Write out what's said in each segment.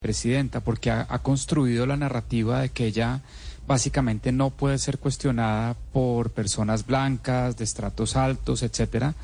presidenta, porque ha, construido la narrativa de que ella básicamente no puede ser cuestionada por personas blancas, de estratos altos, etcétera,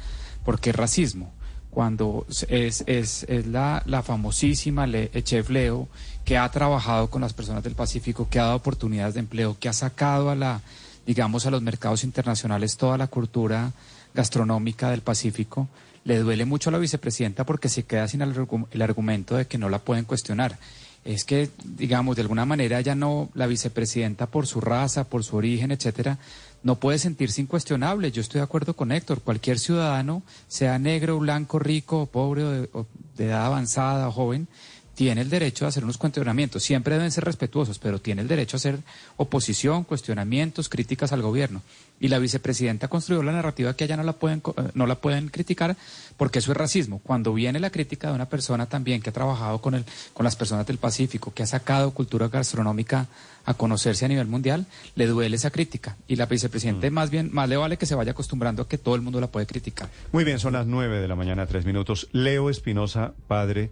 porque es racismo. Cuando es, es, es la, la, famosísima Le, Chef Leo, que ha trabajado con las personas del Pacífico, que ha dado oportunidades de empleo, que ha sacado a la, digamos, a los mercados internacionales toda la cultura gastronómica del Pacífico, le duele mucho a la vicepresidenta porque se queda sin el, argumento de que no la pueden cuestionar. Es que, digamos, de alguna manera ya no, la vicepresidenta por su raza, por su origen, etcétera, no puede sentirse incuestionable. Yo estoy de acuerdo con Héctor. Cualquier ciudadano, sea negro, blanco, rico, pobre o de edad avanzada o joven, tiene el derecho a hacer unos cuestionamientos. Siempre deben ser respetuosos, pero tiene el derecho a hacer oposición, cuestionamientos, críticas al gobierno. Y la vicepresidenta construyó la narrativa que allá no la pueden, eh, no la pueden criticar porque eso es racismo. Cuando viene la crítica de una persona también que ha trabajado con, el, con las personas del Pacífico, que ha sacado cultura gastronómica a conocerse a nivel mundial, le duele esa crítica. Y la vicepresidenta mm. más bien, más le vale que se vaya acostumbrando a que todo el mundo la puede criticar. Muy bien, son las nueve de la mañana, tres minutos. Leo Espinosa, padre,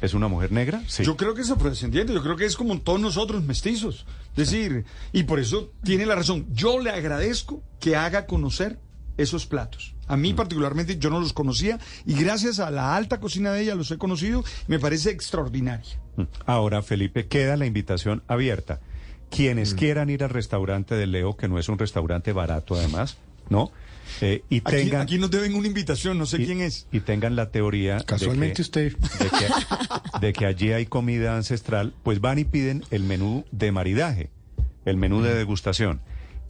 ¿es una mujer negra? Sí. Yo creo que es afrodescendiente, yo creo que es como todos nosotros, mestizos. Es decir, y por eso tiene la razón. Yo le agradezco que haga conocer esos platos. A mí mm. particularmente yo no los conocía y gracias a la alta cocina de ella los he conocido. Me parece extraordinaria. Mm. Ahora, Felipe, queda la invitación abierta. Quienes mm. quieran ir al restaurante de Leo, que no es un restaurante barato además, ¿no? Eh, y tengan, aquí, nos deben una invitación, no sé quién es. Y tengan la teoría. Casualmente usted. De que, allí hay comida ancestral, pues van y piden el menú de maridaje, el menú de mm. degustación.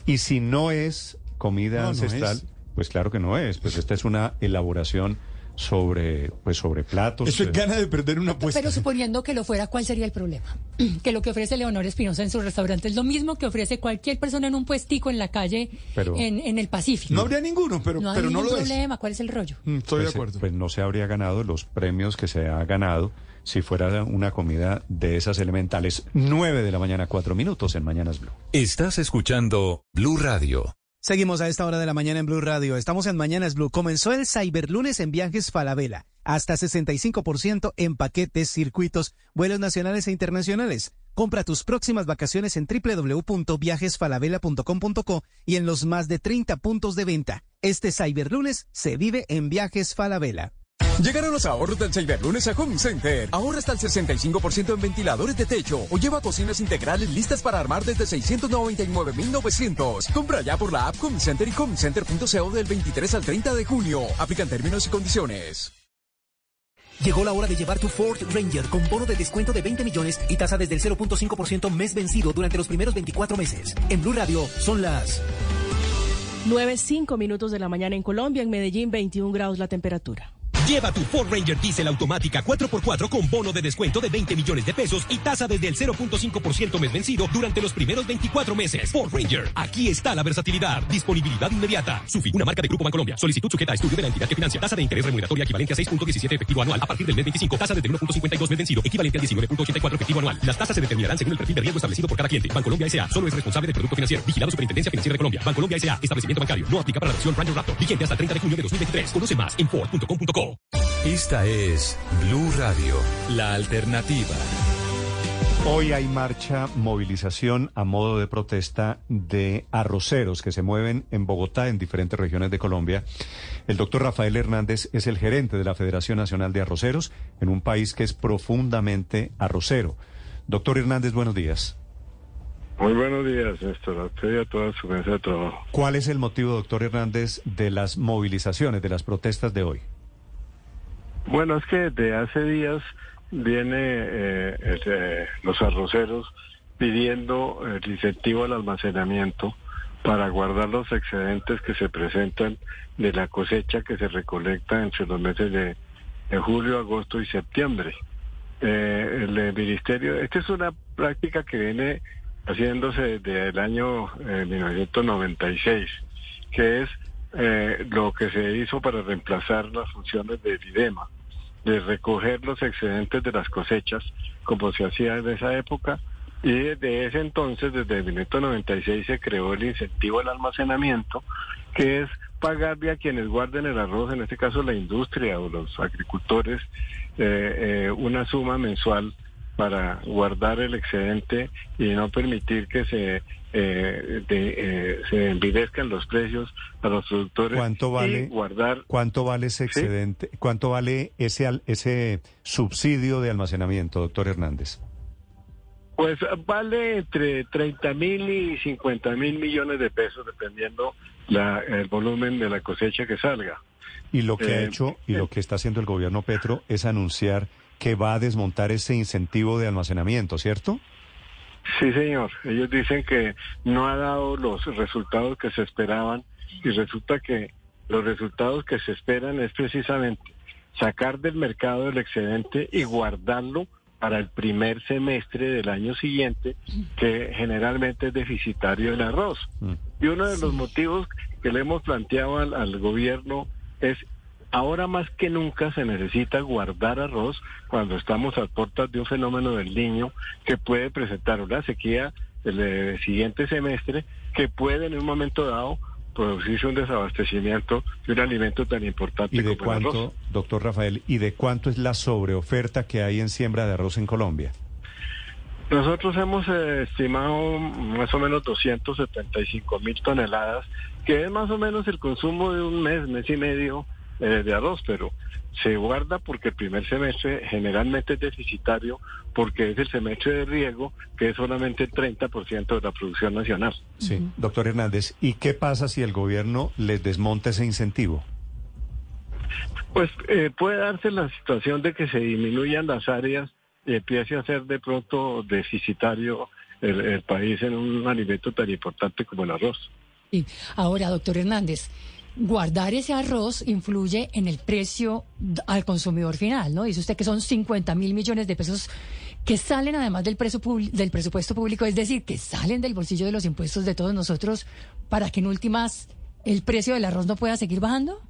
Y si no es comida ancestral, pues claro que no es. Pues esta es una elaboración sobre pues sobre platos. Eso es eh. gana de perder una apuesta. Pero suponiendo que lo fuera, ¿cuál sería el problema? Que lo que ofrece Leonor Espinosa en su restaurante es lo mismo que ofrece cualquier persona en un puestico en la calle en, el Pacífico. No habría ninguno, pero no, pero no lo problema. ¿Cuál es el rollo? Mm, estoy de pues, acuerdo. Pues no se habría ganado los premios que se ha ganado si fuera una comida de esas elementales. 9 de la mañana, cuatro minutos en Mañanas Blue. Estás escuchando Blue Radio. Seguimos a esta hora de la mañana en Blue Radio. Estamos en Mañanas Blue. Comenzó el Cyberlunes en viajes Falabella. Hasta 65% en paquetes, circuitos, vuelos nacionales e internacionales. Compra tus próximas vacaciones en www.viajesfalabella.com.co y en los más de 30 puntos de venta. Este Cyberlunes se vive en viajes Falabella. Llegaron los ahorros del Cyberlunes a Home Center. Ahorra hasta el 65% en ventiladores de techo o lleva cocinas integrales listas para armar desde 699,900. Compra ya por la app Home Center y homecenter.co del 23 al 30 de junio. Aplican términos y condiciones. Llegó la hora de llevar tu Ford Ranger con bono de descuento de 20 millones y tasa desde el 0.5% mes vencido durante los primeros 24 meses. En Blue Radio son las 9.5 minutos de la mañana en Colombia, en Medellín 21 grados la temperatura. Lleva tu Ford Ranger Diesel automática 4x4 con bono de descuento de 20 millones de pesos y tasa desde el 0.5% mes vencido durante los primeros 24 meses. Ford Ranger, aquí está la versatilidad. Disponibilidad inmediata. Sufi, una marca de Grupo Bancolombia. Solicitud sujeta a estudio de la entidad que financia. Tasa de interés remuneratoria equivalente a 6.17 efectivo anual a partir del mes 25. Tasa desde 1.52 mes vencido, equivalente a 19.84 efectivo anual. Las tasas se determinarán según el perfil de riesgo establecido por cada cliente. Bancolombia S.A. solo es responsable del producto financiero. Vigilado Superintendencia Financiera de Colombia. Bancolombia S.A. Establecimiento bancario. No aplica para la versión Ranger Raptor. Vigente hasta el 30 de junio de 2023. Conoce más en Ford.com.co. Esta es Blue Radio, la alternativa. Hoy hay marcha, movilización a modo de protesta de arroceros que se mueven en Bogotá, en diferentes regiones de Colombia. El doctor Rafael Hernández es el gerente de la Federación Nacional de Arroceros en un país que es profundamente arrocero. Doctor Hernández, buenos días. Muy buenos días, Néstor. A usted y a toda su mesa de trabajo. ¿Cuál es el motivo, doctor Hernández, de las movilizaciones, de las protestas de hoy? Bueno, es que de hace días viene eh, eh, los arroceros pidiendo el incentivo al almacenamiento para guardar los excedentes que se presentan de la cosecha que se recolecta entre los meses de, julio, agosto y septiembre. Eh, el ministerio, esta es una práctica que viene haciéndose desde el año 1996, que es lo que se hizo para reemplazar las funciones del IDEMA de recoger los excedentes de las cosechas, como se hacía en esa época, y desde ese entonces, desde el 1996, se creó el incentivo al almacenamiento, que es pagarle a quienes guarden el arroz, en este caso la industria o los agricultores, eh, eh, una suma mensual para guardar el excedente y no permitir que se eh, eh, se envidezcan los precios a los productores ¿Cuánto vale, y guardar cuánto vale ese excedente cuánto vale ese ese subsidio de almacenamiento doctor Hernández pues vale entre 30 mil y 50 mil millones de pesos dependiendo la, el volumen de la cosecha que salga. Y lo que ha Eh, hecho y lo que está haciendo el gobierno Petro es anunciar que va a desmontar ese incentivo de almacenamiento, ¿cierto? Sí, señor. Ellos dicen que no ha dado los resultados que se esperaban y resulta que los resultados que se esperan es precisamente sacar del mercado el excedente y guardarlo para el primer semestre del año siguiente, que generalmente es deficitario el arroz. Y uno de los motivos que le hemos planteado al, al gobierno es ahora más que nunca se necesita guardar arroz cuando estamos a puertas de un fenómeno del niño que puede presentar una sequía el eh, siguiente semestre que puede en un momento dado producirse un desabastecimiento de un alimento tan importante ¿Y de como el arroz. cuánto, doctor Rafael, y de cuánto es la sobreoferta que hay en siembra de arroz en Colombia? Nosotros hemos eh, estimado más o menos 275 mil toneladas, que es más o menos el consumo de un mes, mes y medio eh, de arroz, pero se guarda porque el primer semestre generalmente es deficitario, porque es el semestre de riego, que es solamente el 30% de la producción nacional. Sí, doctor Hernández, ¿y qué pasa si el gobierno les desmonta ese incentivo? Pues eh, puede darse la situación de que se disminuyan las áreas y empiece a ser de pronto deficitario el, el país en un alimento tan importante como el arroz. Sí. Ahora, doctor Hernández, guardar ese arroz influye en el precio al consumidor final, ¿no? Dice usted que son 50 mil millones de pesos que salen además del, del presupuesto público, es decir, que salen del bolsillo de los impuestos de todos nosotros para que en últimas el precio del arroz no pueda seguir bajando.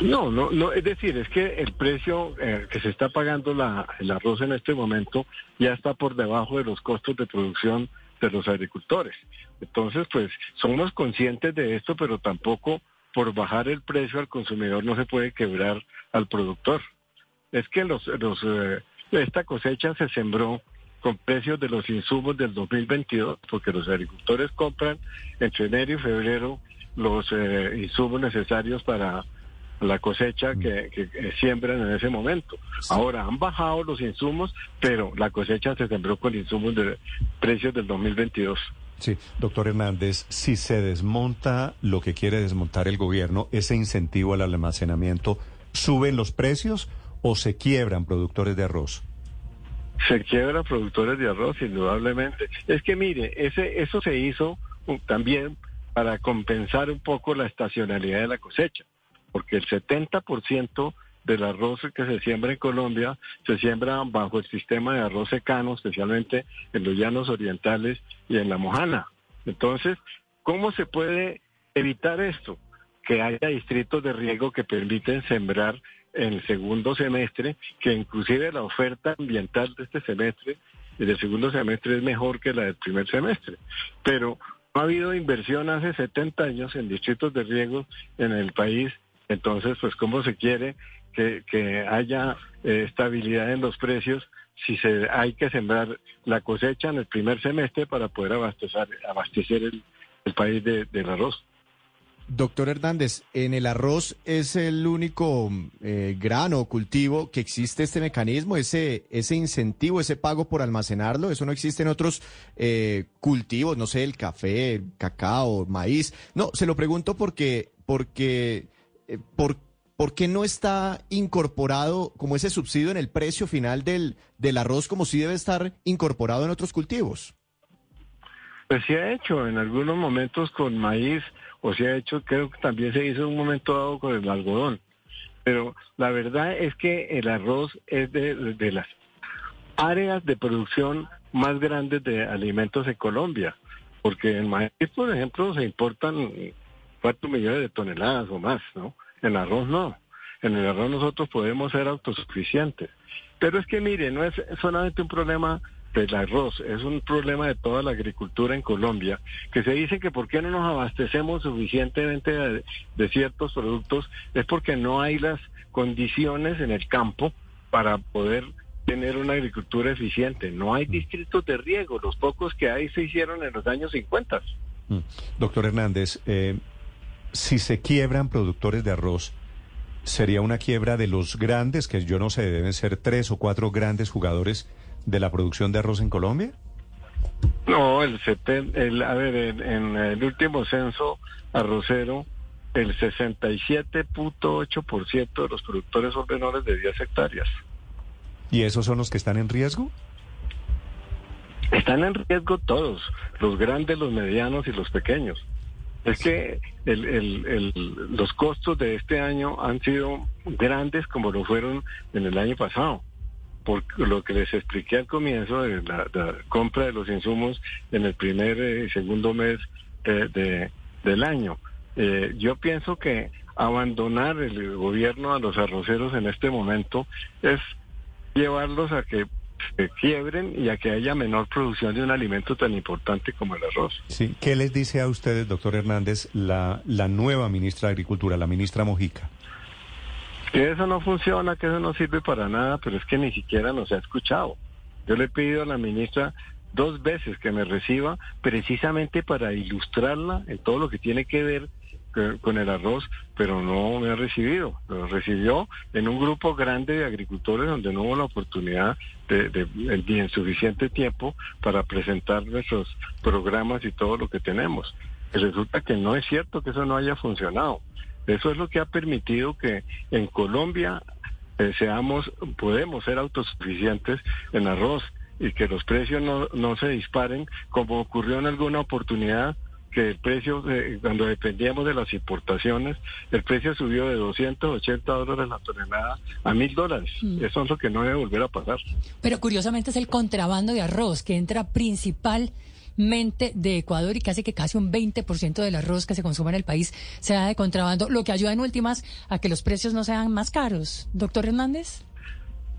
No, no, no, es decir, es que el precio eh, que se está pagando la, el arroz en este momento ya está por debajo de los costos de producción de los agricultores. Entonces, pues somos conscientes de esto, pero tampoco por bajar el precio al consumidor no se puede quebrar al productor. Es que los, los eh, esta cosecha se sembró con precios de los insumos del 2022, porque los agricultores compran entre enero y febrero los eh, insumos necesarios para la cosecha que, que, que siembran en ese momento. Ahora han bajado los insumos, pero la cosecha se sembró con insumos de precios del 2022. Sí, doctor Hernández, si se desmonta lo que quiere desmontar el gobierno, ese incentivo al almacenamiento, ¿suben los precios o se quiebran productores de arroz? Se quiebran productores de arroz, indudablemente. Es que mire, ese, eso se hizo uh, también para compensar un poco la estacionalidad de la cosecha, porque el 70% del arroz que se siembra en Colombia se siembra bajo el sistema de arroz secano, especialmente en los llanos orientales y en la mojana. Entonces, ¿cómo se puede evitar esto? Que haya distritos de riego que permiten sembrar en el segundo semestre, que inclusive la oferta ambiental de este semestre y del segundo semestre es mejor que la del primer semestre. Pero no ha habido inversión hace 70 años en distritos de riego en el país, entonces pues cómo se quiere que, haya eh, estabilidad en los precios si se hay que sembrar la cosecha en el primer semestre para poder abastecer, abastecer el, país de, del arroz. Doctor Hernández, en el arroz es el único eh, grano o cultivo que existe este mecanismo, ese, ese incentivo, ese pago por almacenarlo. Eso no existe en otros eh, cultivos, no sé, el café, cacao, maíz. No, se lo pregunto porque, porque, eh, por, ¿por qué no está incorporado como ese subsidio en el precio final del, del arroz como si debe estar incorporado en otros cultivos? Pues se ha hecho en algunos momentos con maíz o se ha hecho, creo que también se hizo un momento dado con el algodón. Pero la verdad es que el arroz es de, de las áreas de producción más grandes de alimentos en Colombia, porque en maíz, por ejemplo, se importan cuatro millones de toneladas o más, ¿no? En arroz no. En el arroz nosotros podemos ser autosuficientes. Pero es que mire, no es solamente un problema del arroz, es un problema de toda la agricultura en Colombia, que se dice que por qué no nos abastecemos suficientemente de, de, ciertos productos, es porque no hay las condiciones en el campo para poder tener una agricultura eficiente. No hay distritos de riego, los pocos que hay se hicieron en los años 50. Mm. Doctor Hernández, eh, si se quiebran productores de arroz, ¿sería una quiebra de los grandes, que yo no sé, deben ser tres o cuatro grandes jugadores de la producción de arroz en Colombia? No, el, el a ver, en, el último censo arrocero, el 67.8% de los productores son menores de 10 hectáreas. ¿Y esos son los que están en riesgo? Están en riesgo todos, los grandes, los medianos y los pequeños. Es que los costos de este año han sido grandes como lo fueron en el año pasado por lo que les expliqué al comienzo de la, compra de los insumos en el primer y segundo mes de, del año. Eh, yo pienso que abandonar el gobierno a los arroceros en este momento es llevarlos a que se quiebren y a que haya menor producción de un alimento tan importante como el arroz. Sí, ¿qué les dice a ustedes, doctor Hernández, la, la nueva ministra de Agricultura, la ministra Mojica? Que eso no funciona, que eso no sirve para nada, pero es que ni siquiera nos ha escuchado. Yo le he pedido a la ministra dos veces que me reciba precisamente para ilustrarla en todo lo que tiene que ver con el arroz, pero no me ha recibido. Lo recibió en un grupo grande de agricultores donde no hubo la oportunidad de, de, en suficiente tiempo para presentar nuestros programas y todo lo que tenemos. Y resulta que no es cierto que eso no haya funcionado. Eso es lo que ha permitido que en Colombia eh, seamos, podemos ser autosuficientes en arroz y que los precios no, no se disparen como ocurrió en alguna oportunidad que el precio, cuando dependíamos de las importaciones, el precio subió de 280 dólares la tonelada a mil dólares. Mm. Eso es lo que no debe volver a pasar. Pero curiosamente es el contrabando de arroz que entra principal mente de Ecuador y que hace que casi un 20% del arroz que se consume en el país sea de contrabando, lo que ayuda en últimas a que los precios no sean más caros. Doctor Hernández.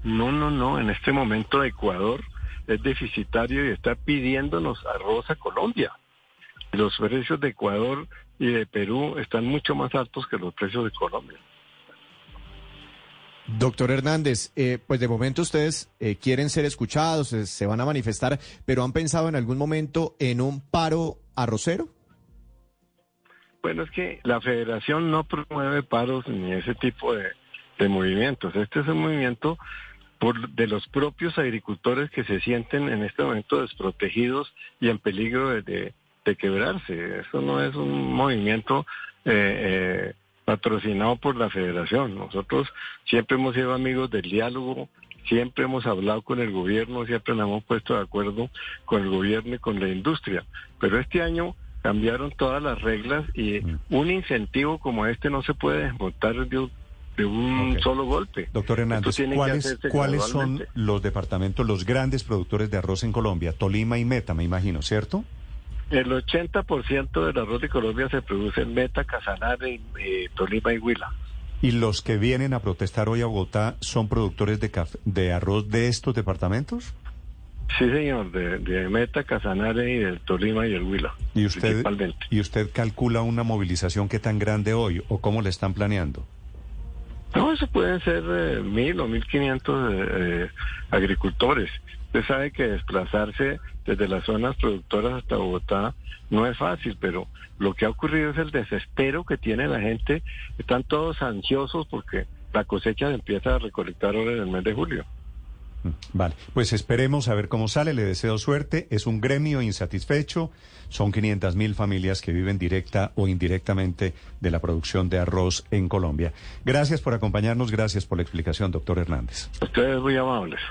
No, no, no. En este momento Ecuador es deficitario y está pidiéndonos arroz a Colombia. Los precios de Ecuador y de Perú están mucho más altos que los precios de Colombia. Doctor Hernández, eh, pues de momento ustedes eh, quieren ser escuchados, se van a manifestar, pero ¿han pensado en algún momento en un paro arrocero? Bueno, es que la federación no promueve paros ni ese tipo de, movimientos. Este es un movimiento por, de los propios agricultores que se sienten en este momento desprotegidos y en peligro de, de, quebrarse. Eso no es un movimiento eh, patrocinado por la federación. Nosotros siempre hemos sido amigos del diálogo, siempre hemos hablado con el gobierno, siempre nos hemos puesto de acuerdo con el gobierno y con la industria. Pero este año cambiaron todas las reglas y mm. un incentivo como este no se puede desmontar de un, solo golpe. Doctor Hernández, ¿cuáles, ¿cuáles son los departamentos, los grandes productores de arroz en Colombia? Tolima y Meta, me imagino, ¿cierto? El 80% del arroz de Colombia se produce en Meta, Casanare, eh, Tolima y Huila. ¿Y los que vienen a protestar hoy a Bogotá son productores de, de arroz de estos departamentos? Sí, señor, de, Meta, Casanare y del Tolima y el Huila. ¿Y usted, ¿Y usted calcula una movilización que tan grande hoy o cómo le están planeando? No, eso pueden ser eh, mil o mil quinientos eh, agricultores. Usted sabe que desplazarse desde las zonas productoras hasta Bogotá no es fácil, pero lo que ha ocurrido es el desespero que tiene la gente. Están todos ansiosos porque la cosecha se empieza a recolectar ahora en el mes de julio. Mm, vale, pues esperemos a ver cómo sale. Le deseo suerte. Es un gremio insatisfecho. Son 500 mil familias que viven directa o indirectamente de la producción de arroz en Colombia. Gracias por acompañarnos. Gracias por la explicación, doctor Hernández. Ustedes muy amables.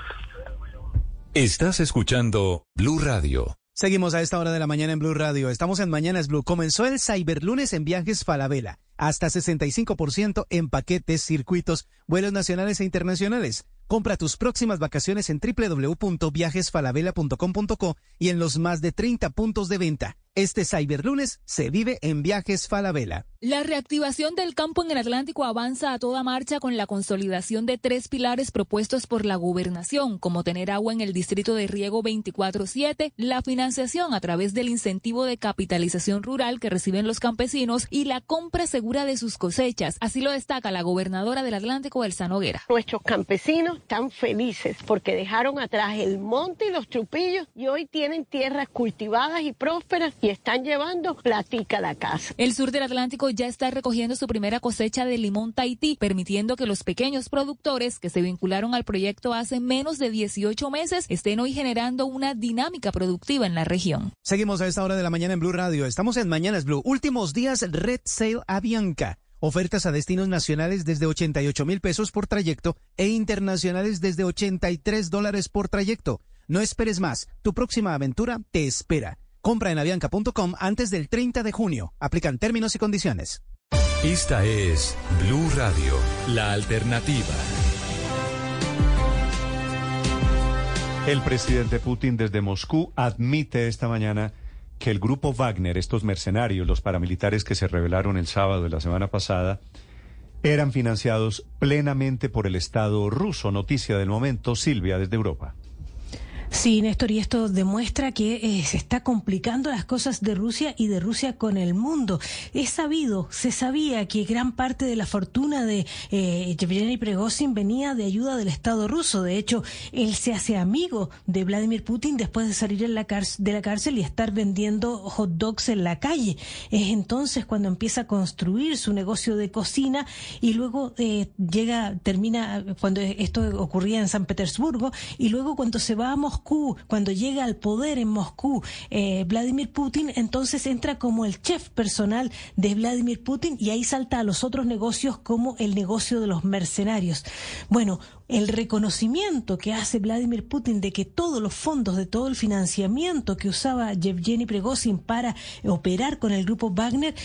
Estás escuchando Blue Radio. Seguimos a esta hora de la mañana en Blue Radio. Estamos en Mañanas Blue. Comenzó el Cyberlunes en viajes Falabella. Hasta 65% en paquetes, circuitos, vuelos nacionales e internacionales. Compra tus próximas vacaciones en www.viajesfalabella.com.co y en los más de 30 puntos de venta. Este Cyberlunes se vive en Viajes Falabella. La reactivación del campo en el Atlántico avanza a toda marcha con la consolidación de tres pilares propuestos por la gobernación, como tener agua en el distrito de riego 24-7, la financiación a través del incentivo de capitalización rural que reciben los campesinos y la compra segura de sus cosechas. Así lo destaca la gobernadora del Atlántico, Elsa Noguera. Nuestros campesinos están felices porque dejaron atrás el monte y los trupillos y hoy tienen tierras cultivadas y prósperas y están llevando platica a la casa. El sur del Atlántico ya está recogiendo su primera cosecha de limón Tahití, permitiendo que los pequeños productores que se vincularon al proyecto hace menos de 18 meses estén hoy generando una dinámica productiva en la región. Seguimos a esta hora de la mañana en Blue Radio. Estamos en Mañanas Blue. Últimos días Red Sale Avianca. Ofertas a destinos nacionales desde 88 mil pesos por trayecto e internacionales desde 83 dólares por trayecto. No esperes más. Tu próxima aventura te espera. Compra en avianca.com antes del 30 de junio. Aplican términos y condiciones. Esta es Blue Radio, la alternativa. El presidente Putin desde Moscú admite esta mañana que el grupo Wagner, estos mercenarios, los paramilitares que se rebelaron el sábado de la semana pasada, eran financiados plenamente por el Estado ruso. Noticia del momento, Silvia, desde Europa. Sí, Néstor, y esto demuestra que eh, se está complicando las cosas de Rusia y de Rusia con el mundo. Es sabido, se sabía que gran parte de la fortuna de eh, Yevgeny Prigozhin venía de ayuda del Estado ruso. De hecho, él se hace amigo de Vladimir Putin después de salir de la cárcel y estar vendiendo hot dogs en la calle. Es entonces cuando empieza a construir su negocio de cocina y luego eh, llega, termina, cuando esto ocurría en San Petersburgo, y luego cuando se va a cuando llega al poder en Moscú eh, Vladimir Putin, entonces entra como el chef personal de Vladimir Putin y ahí salta a los otros negocios como el negocio de los mercenarios. Bueno, el reconocimiento que hace Vladimir Putin de que todos los fondos, de todo el financiamiento que usaba Yevgeny Prigozhin para operar con el grupo Wagner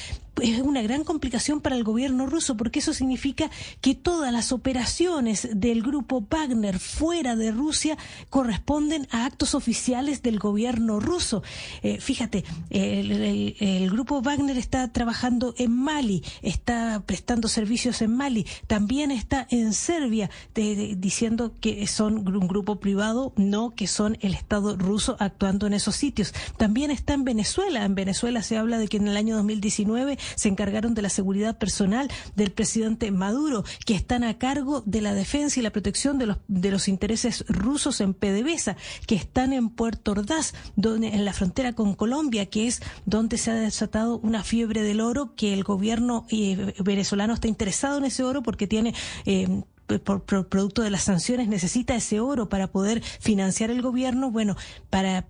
es una gran complicación para el gobierno ruso porque eso significa que todas las operaciones del grupo Wagner fuera de Rusia corresponden a actos oficiales del gobierno ruso. Eh, fíjate, el, grupo Wagner está trabajando en Mali, está prestando servicios en Mali, también está en Serbia diciendo que son un grupo privado, no que son el Estado ruso actuando en esos sitios. También está en Venezuela. En Venezuela se habla de que en el año 2019 se encargaron de la seguridad personal del presidente Maduro, que están a cargo de la defensa y la protección de los, de los intereses rusos en PDVSA, que están en Puerto Ordaz, donde, en la frontera con Colombia, que es donde se ha desatado una fiebre del oro, que el gobierno eh, venezolano está interesado en ese oro porque tiene eh, por, producto de las sanciones necesita ese oro para poder financiar el gobierno, bueno, para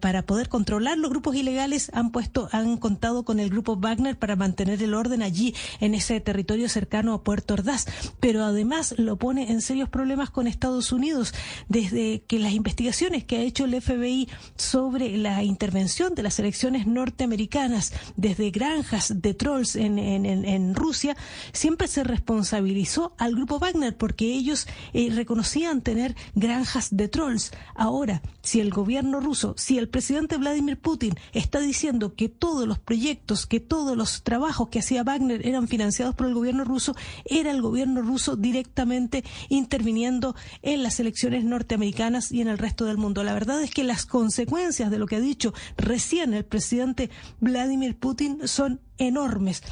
para poder controlar los grupos ilegales han puesto han contado con el grupo Wagner para mantener el orden allí en ese territorio cercano a Puerto Ordaz. Pero además lo pone en serios problemas con Estados Unidos desde que las investigaciones que ha hecho el FBI sobre la intervención de las elecciones norteamericanas desde granjas de trolls en, en, en Rusia siempre se responsabilizó al grupo Wagner porque ellos eh, reconocían tener granjas de trolls. Ahora si el gobierno ruso si el presidente Vladimir Putin está diciendo que todos los proyectos, que todos los trabajos que hacía Wagner eran financiados por el gobierno ruso, era el gobierno ruso directamente interviniendo en las elecciones norteamericanas y en el resto del mundo. La verdad es que las consecuencias de lo que ha dicho recién el presidente Vladimir Putin son enormes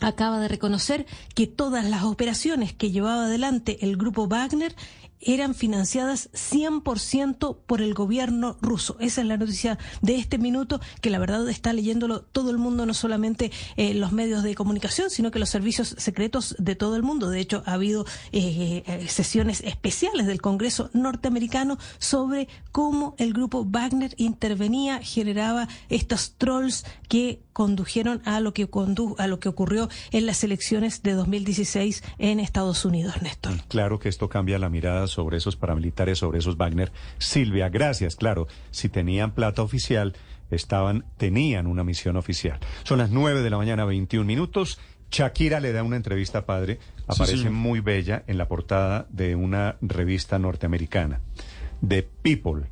acaba de reconocer que todas las operaciones que llevaba adelante el grupo Wagner eran financiadas 100% por el gobierno ruso. Esa es la noticia de este minuto, que la verdad está leyéndolo todo el mundo, no solamente eh, los medios de comunicación, sino que los servicios secretos de todo el mundo. De hecho, ha habido eh, eh, sesiones especiales del Congreso norteamericano sobre cómo el grupo Wagner intervenía, generaba estos trolls que condujeron a lo que condu a lo que ocurrió en las elecciones de 2016 en Estados Unidos, Néstor. Claro que esto cambia la mirada sobre esos paramilitares, sobre esos Wagner. Silvia, gracias. Claro, si tenían plata oficial, estaban, tenían una misión oficial. Son las nueve de la mañana, 21 minutos. Shakira le da una entrevista padre, aparece muy bella en la portada de una revista norteamericana, de People,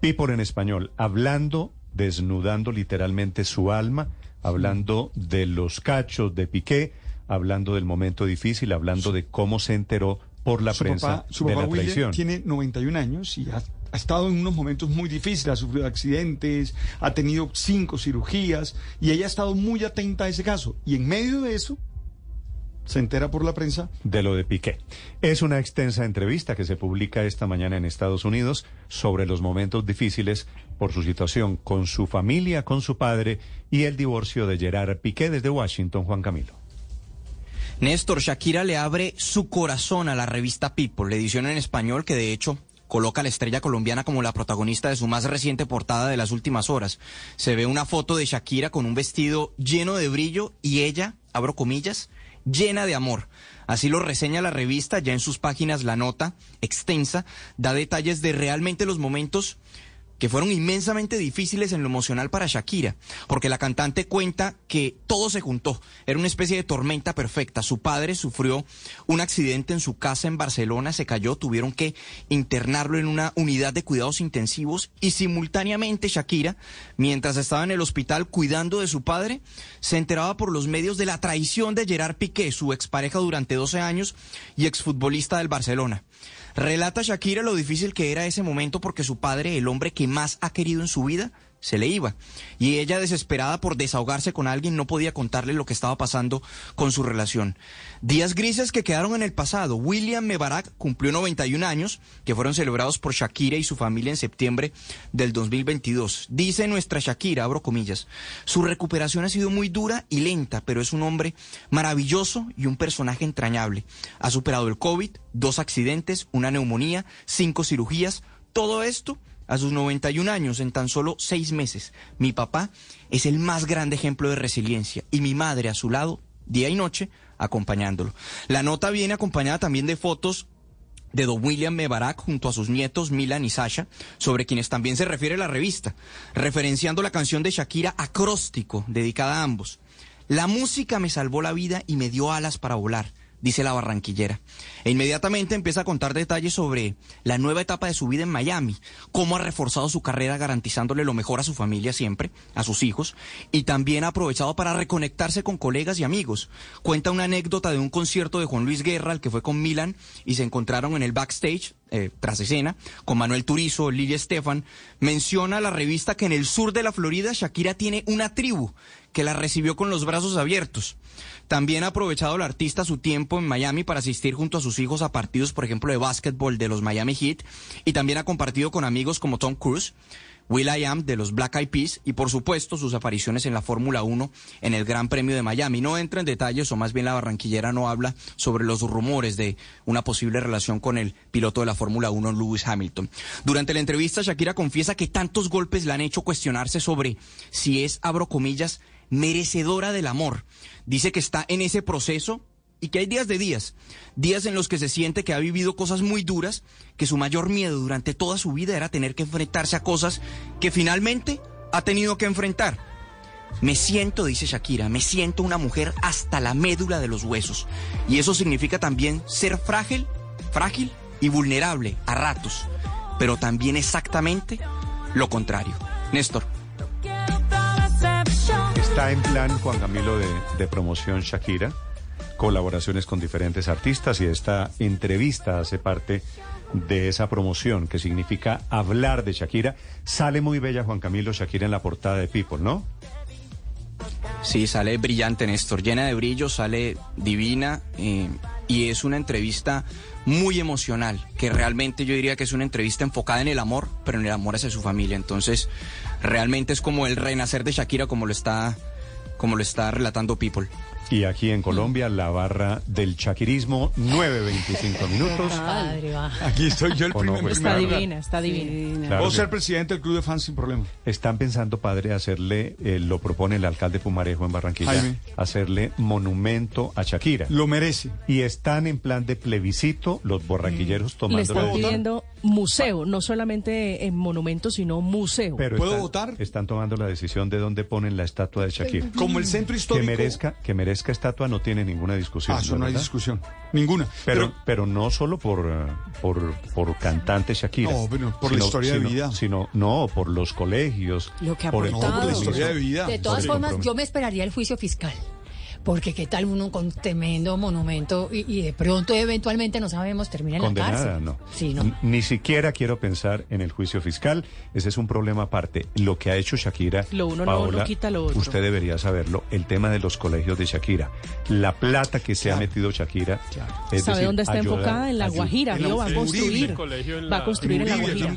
People en español, hablando desnudando literalmente su alma, hablando de los cachos de Piqué, hablando del momento difícil, hablando de cómo se enteró por la su prensa papá, su de papá la traición. tiene 91 años y ha, ha estado en unos momentos muy difíciles, ha sufrido accidentes, ha tenido cinco cirugías y ella ha estado muy atenta a ese caso. Y en medio de eso, se entera por la prensa de lo de Piqué. Es una extensa entrevista que se publica esta mañana en Estados Unidos sobre los momentos difíciles por su situación con su familia, con su padre y el divorcio de Gerard Piqué desde Washington, Juan Camilo. Néstor, Shakira le abre su corazón a la revista People, la edición en español que de hecho coloca a la estrella colombiana como la protagonista de su más reciente portada de las últimas horas. Se ve una foto de Shakira con un vestido lleno de brillo y ella, abro comillas, llena de amor. Así lo reseña la revista, ya en sus páginas la nota extensa da detalles de realmente los momentos que fueron inmensamente difíciles en lo emocional para Shakira, porque la cantante cuenta que todo se juntó, era una especie de tormenta perfecta. Su padre sufrió un accidente en su casa en Barcelona, se cayó, tuvieron que internarlo en una unidad de cuidados intensivos y simultáneamente Shakira, mientras estaba en el hospital cuidando de su padre, se enteraba por los medios de la traición de Gerard Piqué, su expareja durante 12 años y exfutbolista del Barcelona. Relata Shakira lo difícil que era ese momento porque su padre, el hombre que más ha querido en su vida, se le iba. Y ella, desesperada por desahogarse con alguien, no podía contarle lo que estaba pasando con su relación. Días grises que quedaron en el pasado. William Mebarak cumplió 91 años, que fueron celebrados por Shakira y su familia en septiembre del 2022. Dice nuestra Shakira, abro comillas, su recuperación ha sido muy dura y lenta, pero es un hombre maravilloso y un personaje entrañable. Ha superado el COVID, dos accidentes, una neumonía, cinco cirugías, todo esto a sus 91 años en tan solo seis meses. Mi papá es el más grande ejemplo de resiliencia y mi madre a su lado, día y noche, acompañándolo. La nota viene acompañada también de fotos de Don William Mebarak junto a sus nietos Milan y Sasha, sobre quienes también se refiere la revista, referenciando la canción de Shakira Acróstico, dedicada a ambos. La música me salvó la vida y me dio alas para volar dice la barranquillera. E inmediatamente empieza a contar detalles sobre la nueva etapa de su vida en Miami, cómo ha reforzado su carrera garantizándole lo mejor a su familia siempre, a sus hijos, y también ha aprovechado para reconectarse con colegas y amigos. Cuenta una anécdota de un concierto de Juan Luis Guerra, al que fue con Milan, y se encontraron en el backstage, eh, tras escena, con Manuel Turizo, Lilia Estefan, menciona la revista que en el sur de la Florida Shakira tiene una tribu que la recibió con los brazos abiertos. También ha aprovechado el artista su tiempo en Miami para asistir junto a sus hijos a partidos, por ejemplo, de básquetbol de los Miami Heat, y también ha compartido con amigos como Tom Cruise, Will I Am de los Black Eyed Peas y por supuesto sus apariciones en la Fórmula 1 en el Gran Premio de Miami. No entra en detalles o más bien la barranquillera no habla sobre los rumores de una posible relación con el piloto de la Fórmula 1 Lewis Hamilton. Durante la entrevista Shakira confiesa que tantos golpes le han hecho cuestionarse sobre si es, abro comillas, merecedora del amor. Dice que está en ese proceso y que hay días de días, días en los que se siente que ha vivido cosas muy duras, que su mayor miedo durante toda su vida era tener que enfrentarse a cosas que finalmente ha tenido que enfrentar. Me siento, dice Shakira, me siento una mujer hasta la médula de los huesos. Y eso significa también ser frágil, frágil y vulnerable a ratos, pero también exactamente lo contrario. Néstor. Está en plan, Juan Camilo, de, promoción Shakira colaboraciones con diferentes artistas y esta entrevista hace parte de esa promoción que significa hablar de Shakira. Sale muy bella Juan Camilo Shakira en la portada de People, ¿no? Sí, sale brillante Néstor, llena de brillo, sale divina eh, y es una entrevista muy emocional, que realmente yo diría que es una entrevista enfocada en el amor, pero en el amor hacia su familia. Entonces, realmente es como el renacer de Shakira como lo está, como lo está relatando People. Y aquí en Colombia, la barra del chaquirismo, 9.25 minutos. Padre, va. Aquí estoy yo el ¿O no, primer. pues? Está divina, está divina. Claro Puedo que- ser presidente del club de fans sin problema. Están pensando, padre, hacerle, eh, lo propone el alcalde Pumarejo en Barranquilla, Jaime. hacerle monumento a Shakira. Lo merece. Y están en plan de plebiscito los borraquilleros Le tomando están la decisión. pidiendo museo, no solamente en monumento, sino museo. Pero ¿Puedo están, votar? Están tomando la decisión de dónde ponen la estatua de Shakira. Como el centro Que histórico. merezca, que merezca gigantesca estatua no tiene ninguna discusión. Ah, eso no hay ¿verdad? discusión. Ninguna. Pero, pero, no solo por, eh, por, por cantante Shakira. No, pero por la historia de sino- vida. Sino, no, por los colegios. Lo que ha por el aportado. por la historia de vida. De todas Sí. formas, yo me esperaría el juicio fiscal. Porque qué tal uno con tremendo monumento y, y de pronto eventualmente no sabemos termina en la cárcel. no. Sí, no. Ni siquiera quiero pensar en el juicio fiscal. Ese es un problema aparte. Lo que ha hecho Shakira, Lo uno no- Paola, no quita lo otro. usted debería saberlo. El tema de los colegios de Shakira. La plata que se ha metido Shakira. es ¿Sabe decir, dónde está enfocada? En La Guajira, en la- va a construir. Va a construir en La Guajira.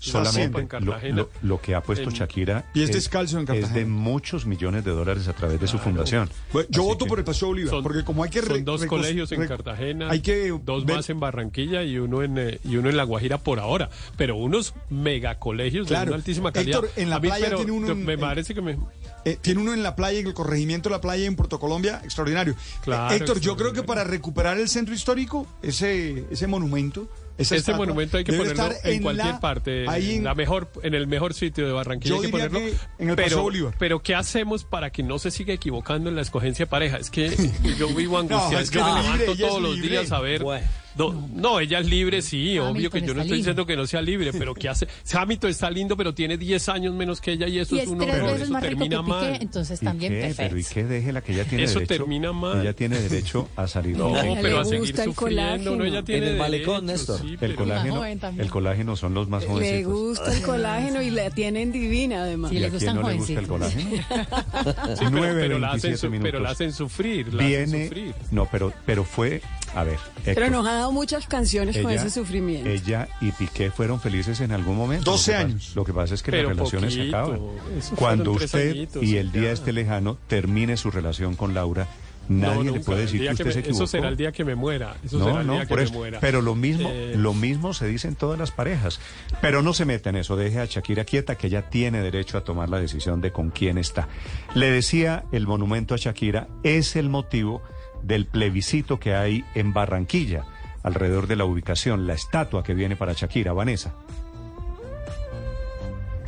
Solamente en lo, Cartagena. lo- lo que ha puesto En- Shakira Pies es, en es de muchos millones de dólares a través de su fundación. Bueno, yo Así voto que- por el Paseo Bolívar, Son- porque como hay que... re- Son dos colegios en Cartagena, Hay que dos ver- más en Barranquilla y uno en, eh, y uno en La Guajira por ahora. Pero unos megacolegios Claro. de una altísima calidad. Héctor, en la A mí, playa pero tiene uno en- me en- parece que me... Eh, tiene uno en la playa, en el corregimiento de la playa en Puerto Colombia, extraordinario. Claro, Eh, Héctor, yo creo que para recuperar el centro histórico, ese, ese monumento, Ese estatua, monumento hay que debe ponerlo estar en, cualquier la- parte, ahí en, la mejor, en el mejor sitio de Barranquilla. Yo hay que diría ponerlo. que en el pero, Bolívar. pero ¿qué hacemos para que no se siga equivocando en la escogencia de pareja? Es que yo vivo angustiado, No, es que me libre, levanto todos los libre. días a ver. Bueno. No, no, ella es libre, sí, Hamilton obvio que yo no estoy diciendo que no sea libre, pero ¿qué hace? Hamilton está lindo, pero tiene 10 años menos que ella y eso Y es, es un tres veces eso más rico que termina Piqué, mal. entonces ¿Y también qué? perfecto. Pero ¿y qué? Déjela que ella tiene Eso derecho. termina mal. Ella tiene derecho a salir. No, ella pero le a seguir el sufriendo, no, ella colágeno. tiene En el malecón, derecho, Néstor. sí, El colágeno, el colágeno son los más Le jovencitos. gusta el colágeno y la tienen divina además. Sí, ¿Y le gustan no le gusta el jovencitos. colágeno? Sí, pero, 9, pero la hacen 27 su- pero la hacen sufrir, la hacen Viene, sufrir. no, pero, pero fue, a ver, Pero nos ha dado muchas canciones con ese sufrimiento. Ella y Piqué fueron felices en algún momento. 12 Lo que pasa- años. Lo que pasa es que Pero las relaciones se poquito, acaban. eso Cuando usted añitos, y el día ya. esté lejano termine su relación con Laura, No, nadie le puede decir que que usted se me- equivocó. Eso será el día que me muera. Eso no, será el no, día que por me eso. muera. Pero lo mismo, Eh, lo mismo se dice en todas las parejas. Pero no se meta en eso, deje a Shakira quieta, que ella tiene derecho a tomar la decisión de con quién está. Le decía, el monumento a Shakira es el motivo del plebiscito que hay en Barranquilla, alrededor de la ubicación, la estatua que viene para Shakira, Vanessa.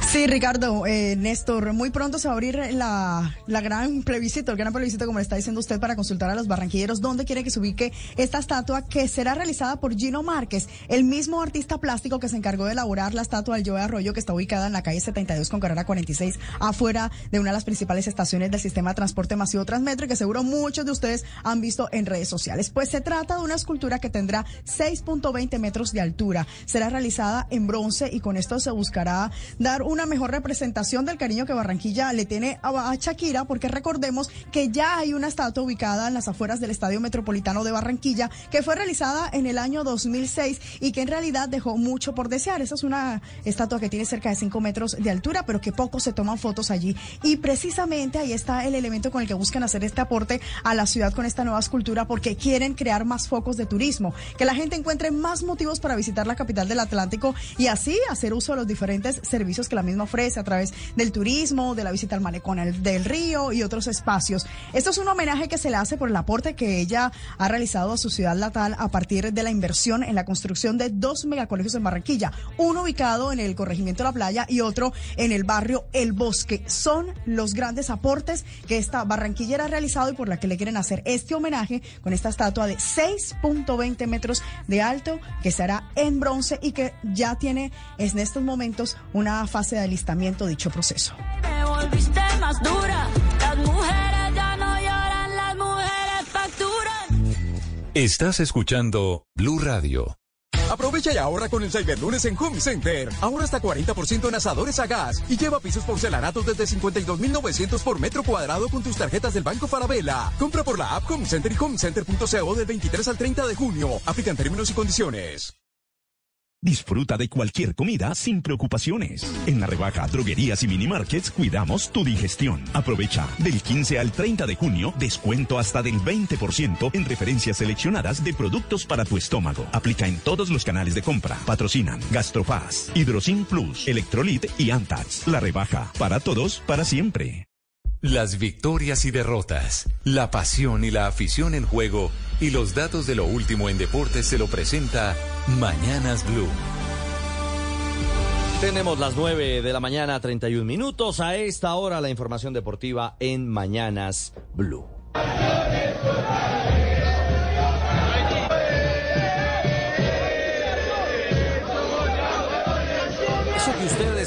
Sí, Ricardo, eh, Néstor, muy pronto se va a abrir la, la gran plebiscito, el gran plebiscito, como le está diciendo usted, para consultar a los barranquilleros dónde quiere que se ubique esta estatua que será realizada por Gino Márquez, el mismo artista plástico que se encargó de elaborar la estatua del Joe Arroyo que está ubicada en la calle 72 con carrera 46, afuera de una de las principales estaciones del sistema de transporte masivo Transmetro que seguro muchos de ustedes han visto en redes sociales. Pues se trata de una escultura que tendrá 6.20 metros de altura. Será realizada en bronce y con esto se buscará dar una mejor representación del cariño que Barranquilla le tiene a, Shakira, porque recordemos que ya hay una estatua ubicada en las afueras del Estadio Metropolitano de Barranquilla que fue realizada en el año 2006 y que en realidad dejó mucho por desear. Esa es una estatua que tiene cerca de 5 metros de altura, pero que poco se toman fotos allí. Y precisamente ahí está el elemento con el que buscan hacer este aporte a la ciudad con esta nueva escultura, porque quieren crear más focos de turismo, que la gente encuentre más motivos para visitar la capital del Atlántico y así hacer uso de los diferentes servicios que la misma ofrece a través del turismo, de la visita al malecón el- del río y otros espacios. Esto es un homenaje que se le hace por el aporte que ella ha realizado a su ciudad natal a partir de la inversión en la construcción de dos megacolegios en Barranquilla, uno ubicado en el corregimiento la playa y otro en el barrio El Bosque. Son los grandes aportes que esta barranquillera ha realizado y por la que le quieren hacer este homenaje con esta estatua de 6.20 metros de alto que se hará en bronce y que ya tiene en estos momentos una fase de alistamiento dicho proceso. Te volviste más dura. Las mujeres ya no lloran, las mujeres facturan. Estás escuchando Blue Radio. Aprovecha y ahorra con el Cyberlunes en Home Center. Ahora hasta 40% en asadores a gas. Y lleva pisos porcelanatos desde 52,900 por metro cuadrado con tus tarjetas del Banco Falabella. Compra por la app Home Center y homecenter.co del 23 al 30 de junio. Aplican términos y condiciones. Disfruta de cualquier comida sin preocupaciones. En la rebaja Droguerías y Mini Markets cuidamos tu digestión. Aprovecha del 15 al 30 de junio descuento hasta del 20% en referencias seleccionadas de productos para tu estómago. Aplica en todos los canales de compra. Patrocinan Gastrofaz, Hidrosin Plus, Electrolit y Antax. La rebaja para todos, para siempre. Las victorias y derrotas, la pasión y la afición en juego y los datos de lo último en deportes se lo presenta Mañanas Blue. Tenemos las 9 de la mañana, 31 minutos. A esta hora la información deportiva en Mañanas Blue.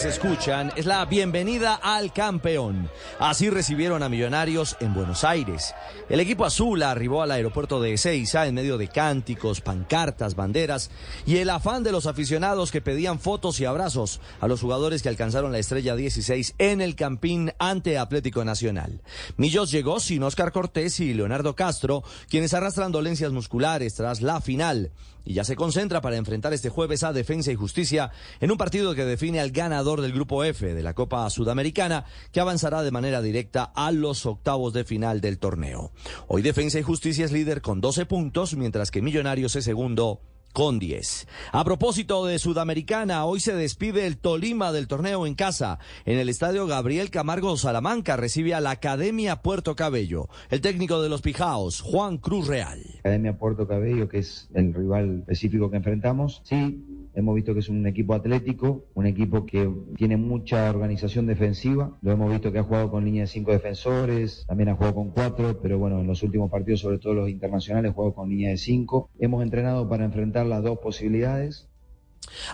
Escuchan es la bienvenida al campeón. Así recibieron a Millonarios en Buenos Aires. El equipo azul arribó al aeropuerto de Ezeiza en medio de cánticos, pancartas, banderas y el afán de los aficionados que pedían fotos y abrazos a los jugadores que alcanzaron la estrella 16 en el Campín ante Atlético Nacional. Millos llegó sin Oscar Cortés y Leonardo Castro, quienes arrastran dolencias musculares tras la final y ya se concentra para enfrentar este jueves a Defensa y Justicia en un partido que define al ganador del Grupo F de la Copa Sudamericana, que avanzará de manera directa a los octavos de final del torneo. Hoy Defensa y Justicia es líder con 12 puntos, mientras que Millonarios es segundo con 10. A propósito de Sudamericana, hoy se despide el Tolima del torneo en casa. En el estadio Gabriel Camargo Salamanca recibe a la Academia Puerto Cabello. El técnico de los Pijaos, Juan Cruz Real. Academia Puerto Cabello, que es el rival específico que enfrentamos, sí, hemos visto que es un equipo atlético, un equipo que tiene mucha organización defensiva, lo hemos visto que ha jugado con línea de cinco defensores, también ha jugado con cuatro, pero bueno, en los últimos partidos, sobre todo los internacionales, jugado con línea de cinco. Hemos entrenado para enfrentar las dos posibilidades.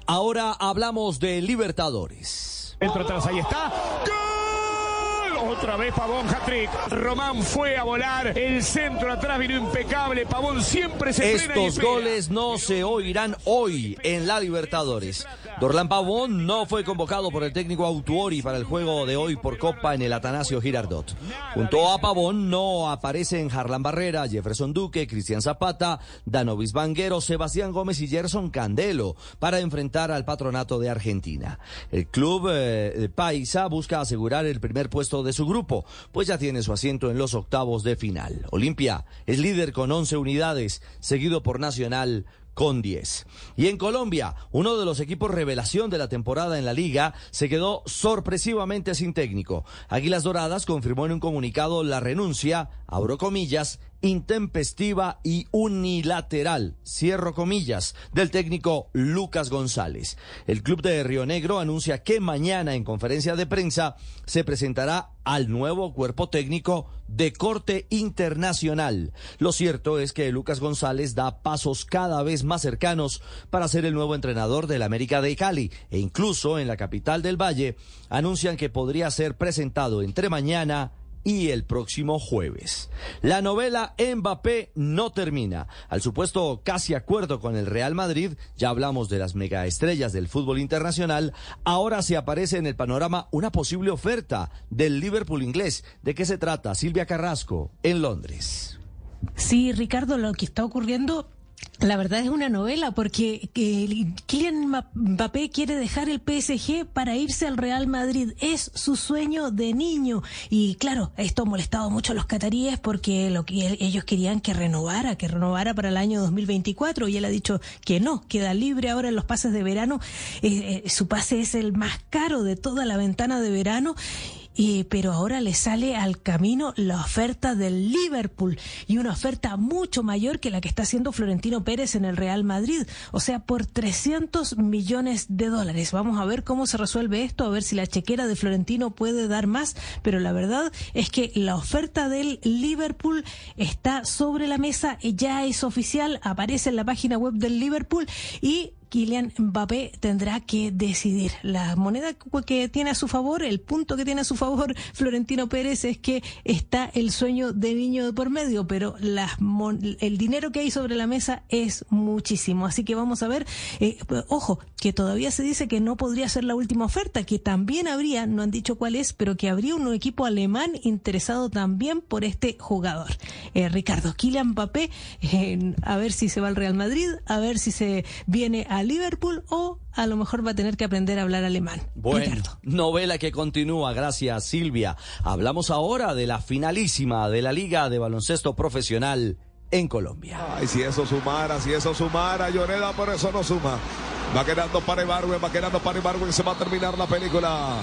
Ahora hablamos de Libertadores. Entra atrás, ahí está. ¡Gol! Otra vez Pavón, hat-trick. Román fue a volar. El centro atrás vino impecable. Pavón siempre se Estos goles no se oirán hoy en la Libertadores. Dorlan Pavón no fue convocado por el técnico Autuori para el juego de hoy por Copa en el Atanasio Girardot. Junto a Pavón no aparecen Harlan Barrera, Jefferson Duque, Cristian Zapata, Danovis Vanguero, Sebastián Gómez y Gerson Candelo para enfrentar al patronato de Argentina. El club eh, Paisa busca asegurar el primer puesto de su grupo, pues ya tiene su asiento en los octavos de final. Olimpia es líder con 11 unidades, seguido por Nacional con 10. Y en Colombia, uno de los equipos revelación de la temporada en la liga se quedó sorpresivamente sin técnico. Águilas Doradas confirmó en un comunicado la renuncia, abro comillas, intempestiva y unilateral, cierro comillas, del técnico Lucas González. El club de Río Negro anuncia que mañana en conferencia de prensa se presentará al nuevo cuerpo técnico de corte internacional. Lo cierto es que Lucas González da pasos cada vez más cercanos para ser el nuevo entrenador del América de Cali e incluso en la capital del Valle anuncian que podría ser presentado entre mañana y el próximo jueves. La novela Mbappé no termina. Al supuesto casi acuerdo con el Real Madrid, ya hablamos de las megaestrellas del fútbol internacional, ahora se aparece en el panorama una posible oferta del Liverpool inglés. ¿De qué se trata? Silvia Carrasco, en Londres. Sí, Ricardo, lo que está ocurriendo la verdad es una novela porque que Kylian Mbappé quiere dejar el PSG para irse al Real Madrid. Es su sueño de niño. Y claro, esto ha molestado mucho a los cataríes porque lo que ellos querían que renovara, que renovara para el año 2024 y él ha dicho que no, queda libre ahora en los pases de verano. Eh, eh, su pase es el más caro de toda la ventana de verano. Eh, pero ahora le sale al camino la oferta del Liverpool y una oferta mucho mayor que la que está haciendo Florentino Pérez en el Real Madrid, o sea, por 300 millones de dólares. Vamos a ver cómo se resuelve esto, a ver si la chequera de Florentino puede dar más, pero la verdad es que la oferta del Liverpool está sobre la mesa, ya es oficial, aparece en la página web del Liverpool y Kylian Mbappé tendrá que decidir. La moneda que tiene a su favor, el punto que tiene a su favor Florentino Pérez es que está el sueño de niño de por medio, pero el dinero que hay sobre la mesa es muchísimo. Así que vamos a ver, eh, ojo, que todavía se dice que no podría ser la última oferta, que también habría, no han dicho cuál es, pero que habría un equipo alemán interesado también por este jugador. Eh, Ricardo, Kylian Mbappé, eh, a ver si se va al Real Madrid, a ver si se viene a Liverpool o a lo mejor va a tener que aprender a hablar alemán. Bueno, Ricardo. novela que continúa, gracias Silvia. Hablamos ahora de la finalísima de la Liga de Baloncesto Profesional en Colombia. Ay, si eso sumara, si eso sumara, Lloreda, por eso no suma. Va quedando para Ibarwen, va quedando para Ibarwen, se va a terminar la película.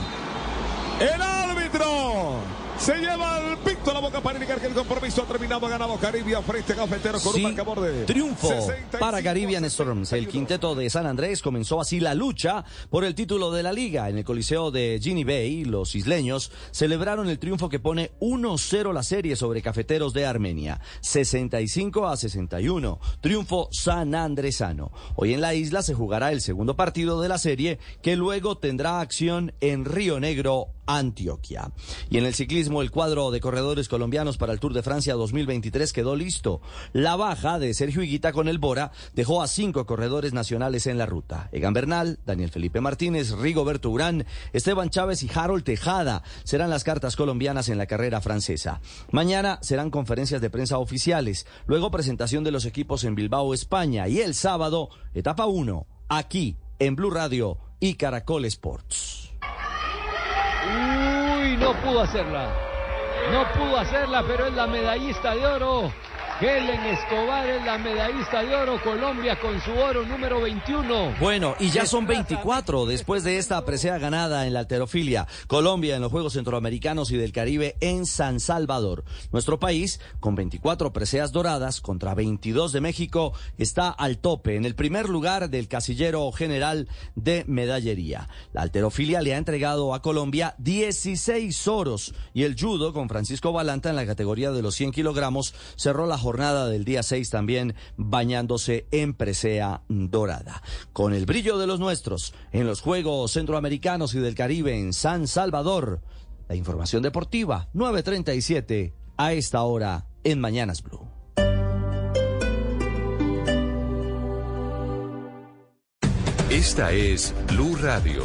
El árbitro Se lleva el pito a la boca para indicar que el compromiso ha terminado. Ha ganado Caribia frente a Cafeteros con Sí, un marcador de triunfo 65 para Caribbean Storms. El quinteto de San Andrés comenzó así la lucha por el título de la liga. En el Coliseo de Ginny Bay, los isleños celebraron el triunfo que pone 1-0 la serie sobre Cafeteros de Armenia. 65 a 61. Triunfo sanandresano. Hoy en la isla se jugará el segundo partido de la serie que luego tendrá acción en Río Negro, Antioquia. Y en el ciclismo, el cuadro de corredores colombianos para el Tour de Francia 2023 quedó listo. La baja de Sergio Higuita con el Bora dejó a cinco corredores nacionales en la ruta. Egan Bernal, Daniel Felipe Martínez, Rigoberto Urán, Esteban Chávez y Harold Tejada serán las cartas colombianas en la carrera francesa. Mañana serán conferencias de prensa oficiales, luego presentación de los equipos en Bilbao, España y el sábado, etapa 1, aquí en Blue Radio y Caracol Sports. Uy, no pudo hacerla. No pudo hacerla, pero es la medallista de oro. Helen Escobar es la medallista de oro. Colombia con su oro número 21. Bueno, y ya son 24 después de esta presea ganada en la alterofilia. Colombia en los Juegos Centroamericanos y del Caribe en San Salvador. Nuestro país, con 24 preseas doradas contra 22 de México, está al tope en el primer lugar del casillero general de medallería. La alterofilia le ha entregado a Colombia 16 oros y el judo con Francisco Balanta en la categoría de los 100 kilogramos cerró la jornada del día 6 también bañándose en presea dorada. Con el brillo de los nuestros en los Juegos Centroamericanos y del Caribe en San Salvador. La información deportiva 937 a esta hora en Mañanas Blue. Esta es Blue Radio.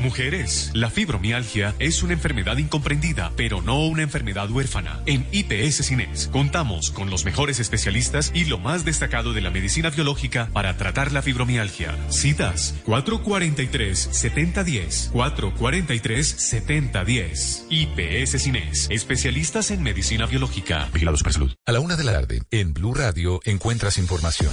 Mujeres, la fibromialgia es una enfermedad incomprendida, pero no una enfermedad huérfana. En IPS Cines contamos con los mejores especialistas y lo más destacado de la medicina biológica para tratar la fibromialgia. Citas 443-7010, 443-7010. IPS Cines, especialistas en medicina biológica. Vigilados para salud. A la una de la tarde, en Blue Radio encuentras información.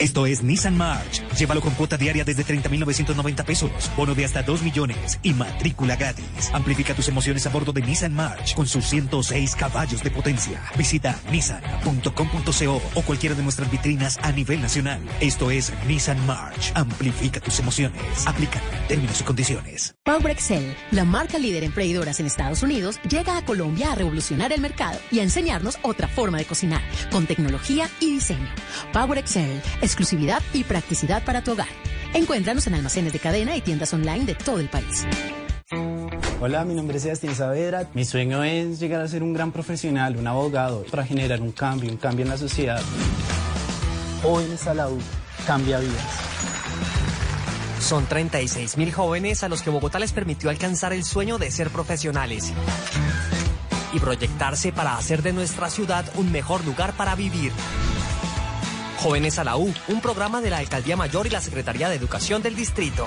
Esto es Nissan March. Llévalo con cuota diaria desde 30,990 pesos, bono de hasta 2 millones y matrícula gratis. Amplifica tus emociones a bordo de Nissan March con sus 106 caballos de potencia. Visita nissan.com.co o cualquiera de nuestras vitrinas a nivel nacional. Esto es Nissan March. Amplifica tus emociones. Aplica términos y condiciones. Power Excel, la marca líder en freidoras en Estados Unidos, llega a Colombia a revolucionar el mercado y a enseñarnos otra forma de cocinar, con tecnología y diseño. Power Excel, exclusividad y practicidad para tu hogar. Encuéntranos en almacenes de cadena y tiendas online de todo el país. Hola, mi nombre es Sebastián Saavedra. Mi sueño es llegar a ser un gran profesional, un abogado, para generar un cambio, un cambio en la sociedad. Hoy en la U, cambia vidas. Son 36 mil jóvenes a los que Bogotá les permitió alcanzar el sueño de ser profesionales y proyectarse para hacer de nuestra ciudad un mejor lugar para vivir. Jóvenes a la U, un programa de la Alcaldía Mayor y la Secretaría de Educación del Distrito.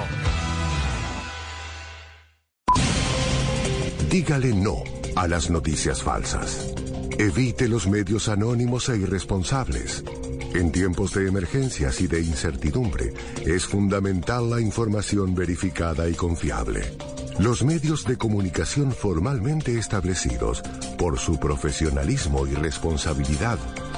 Dígale no a las noticias falsas. Evite los medios anónimos e irresponsables. En tiempos de emergencias y de incertidumbre, es fundamental la información verificada y confiable. Los medios de comunicación formalmente establecidos, por su profesionalismo y responsabilidad,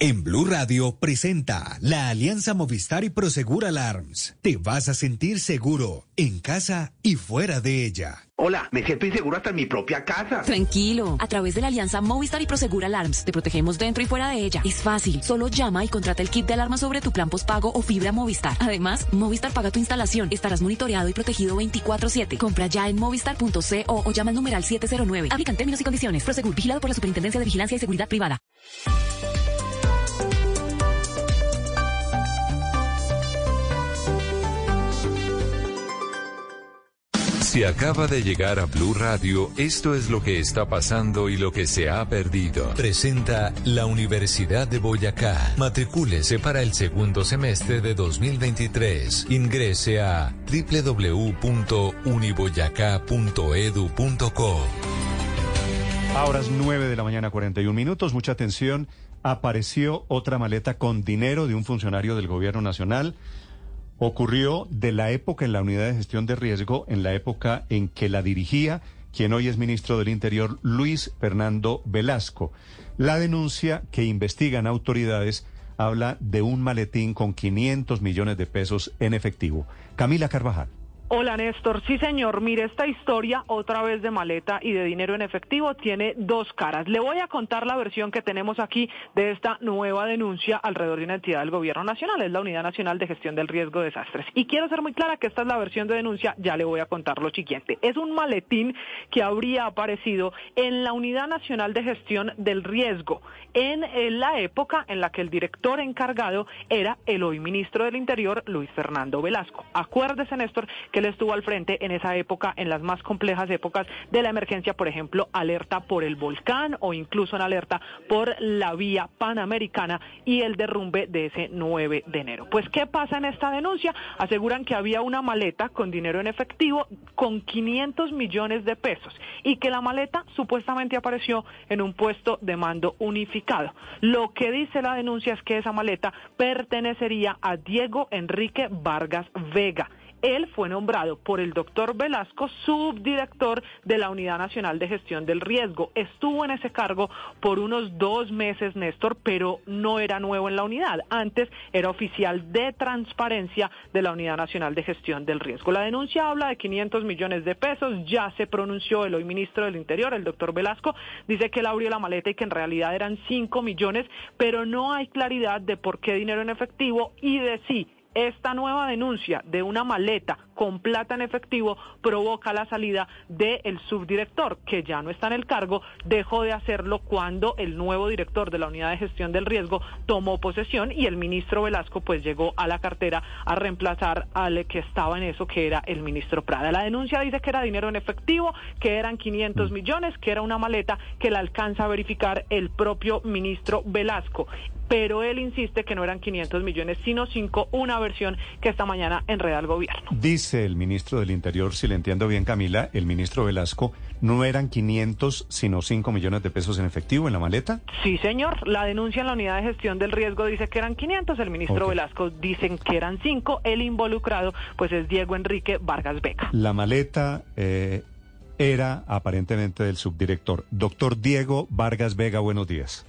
En Blue Radio presenta la alianza Movistar y Prosegur Alarms. Te vas a sentir seguro en casa y fuera de ella. Hola, me siento inseguro hasta en mi propia casa. Tranquilo, a través de la alianza Movistar y Prosegur Alarms te protegemos dentro y fuera de ella. Es fácil, solo llama y contrata el kit de alarma sobre tu plan postpago o fibra Movistar. Además, Movistar paga tu instalación. Estarás monitoreado y protegido 24/7. Compra ya en movistar.co o llama al numeral 709. Aplican términos y condiciones. Prosegur, vigilado por la Superintendencia de Vigilancia y Seguridad Privada. Si acaba de llegar a Blue Radio, esto es lo que está pasando y lo que se ha perdido. Presenta la Universidad de Boyacá. Matricúlese para el segundo semestre de 2023. Ingrese a www.uniboyacá.edu.co. Ahora es 9 de la mañana, 41 minutos. Mucha atención. Apareció otra maleta con dinero de un funcionario del gobierno nacional. Ocurrió de la época en la unidad de gestión de riesgo, en la época en que la dirigía quien hoy es ministro del Interior, Luis Fernando Velasco. La denuncia que investigan autoridades habla de un maletín con 500 millones de pesos en efectivo. Camila Carvajal. Hola Néstor, sí señor, mire esta historia otra vez de maleta y de dinero en efectivo tiene dos caras. Le voy a contar la versión que tenemos aquí de esta nueva denuncia alrededor de una entidad del gobierno nacional, es la Unidad Nacional de Gestión del Riesgo de Desastres. Y quiero ser muy clara que esta es la versión de denuncia, ya le voy a contar lo siguiente. Es un maletín que habría aparecido en la Unidad Nacional de Gestión del Riesgo en la época en la que el director encargado era el hoy ministro del Interior, Luis Fernando Velasco. Acuérdese Néstor que él estuvo al frente en esa época, en las más complejas épocas de la emergencia, por ejemplo, alerta por el volcán o incluso en alerta por la vía panamericana y el derrumbe de ese 9 de enero. Pues, ¿qué pasa en esta denuncia? Aseguran que había una maleta con dinero en efectivo con 500 millones de pesos y que la maleta supuestamente apareció en un puesto de mando unificado. Lo que dice la denuncia es que esa maleta pertenecería a Diego Enrique Vargas Vega él fue nombrado por el doctor Velasco subdirector de la Unidad Nacional de Gestión del Riesgo. Estuvo en ese cargo por unos dos meses, Néstor, pero no era nuevo en la unidad. Antes era oficial de transparencia de la Unidad Nacional de Gestión del Riesgo. La denuncia habla de 500 millones de pesos. Ya se pronunció el hoy ministro del Interior, el doctor Velasco, dice que él abrió la maleta y que en realidad eran 5 millones, pero no hay claridad de por qué dinero en efectivo y de sí esta nueva denuncia de una maleta con plata en efectivo provoca la salida del subdirector, que ya no está en el cargo, dejó de hacerlo cuando el nuevo director de la unidad de gestión del riesgo tomó posesión y el ministro Velasco pues llegó a la cartera a reemplazar al que estaba en eso, que era el ministro Prada. La denuncia dice que era dinero en efectivo, que eran 500 millones, que era una maleta que la alcanza a verificar el propio ministro Velasco pero él insiste que no eran 500 millones, sino 5, una versión que esta mañana enreda al gobierno. Dice el ministro del Interior, si le entiendo bien Camila, el ministro Velasco, ¿no eran 500 sino 5 millones de pesos en efectivo en la maleta? Sí, señor. La denuncia en la unidad de gestión del riesgo dice que eran 500, el ministro Velasco dicen que eran 5, el involucrado pues es Diego Enrique Vargas Beca. La maleta... Eh, era aparentemente del subdirector. Doctor Diego Vargas Vega, buenos días.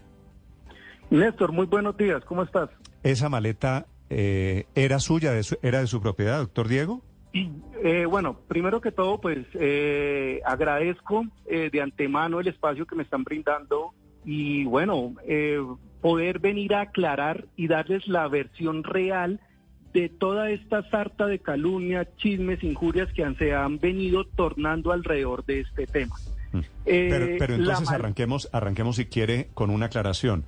Néstor, muy buenos días, ¿cómo estás? ¿Esa maleta eh, era suya, era de su propiedad, doctor Diego? Eh, bueno, primero que todo, pues eh, agradezco de antemano el espacio que me están brindando y bueno, poder venir a aclarar y darles la versión real de toda esta sarta de calumnias, chismes, injurias que se han venido tornando alrededor de este tema. Mm. pero, entonces arranquemos, arranquemos si quiere con una aclaración.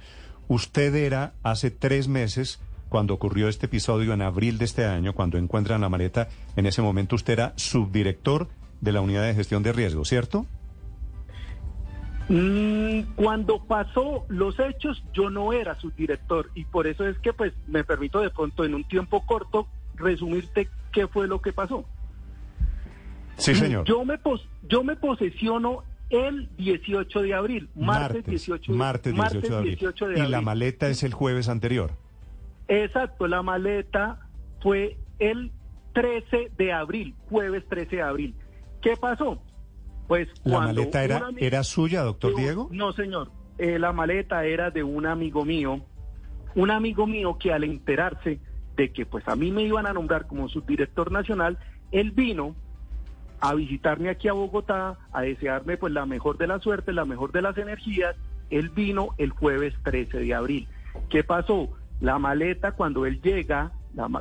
Usted era hace tres meses, cuando ocurrió este episodio en abril de este año, cuando encuentran la maleta, en ese momento usted era subdirector de la unidad de gestión de riesgo, ¿cierto? Mm, cuando pasó los hechos, yo no era subdirector y por eso es que pues me permito de pronto en un tiempo corto resumirte qué fue lo que pasó. Sí, señor. Yo me, yo me posesiono el 18 de abril, martes, 18, martes 18, de, abril. Y la maleta es el jueves anterior. Exacto, la maleta fue el 13 de abril, jueves 13 de abril. ¿Qué pasó? Pues ¿La maleta era, era suya, doctor Diego? No, señor. Eh, la maleta era de un amigo mío un amigo mío que al enterarse de que pues a mí me iban a nombrar como subdirector nacional, él vino a visitarme aquí a Bogotá, a desearme pues la mejor de la suerte, la mejor de las energías. Él vino el jueves 13 de abril. ¿Qué pasó? La maleta cuando él llega,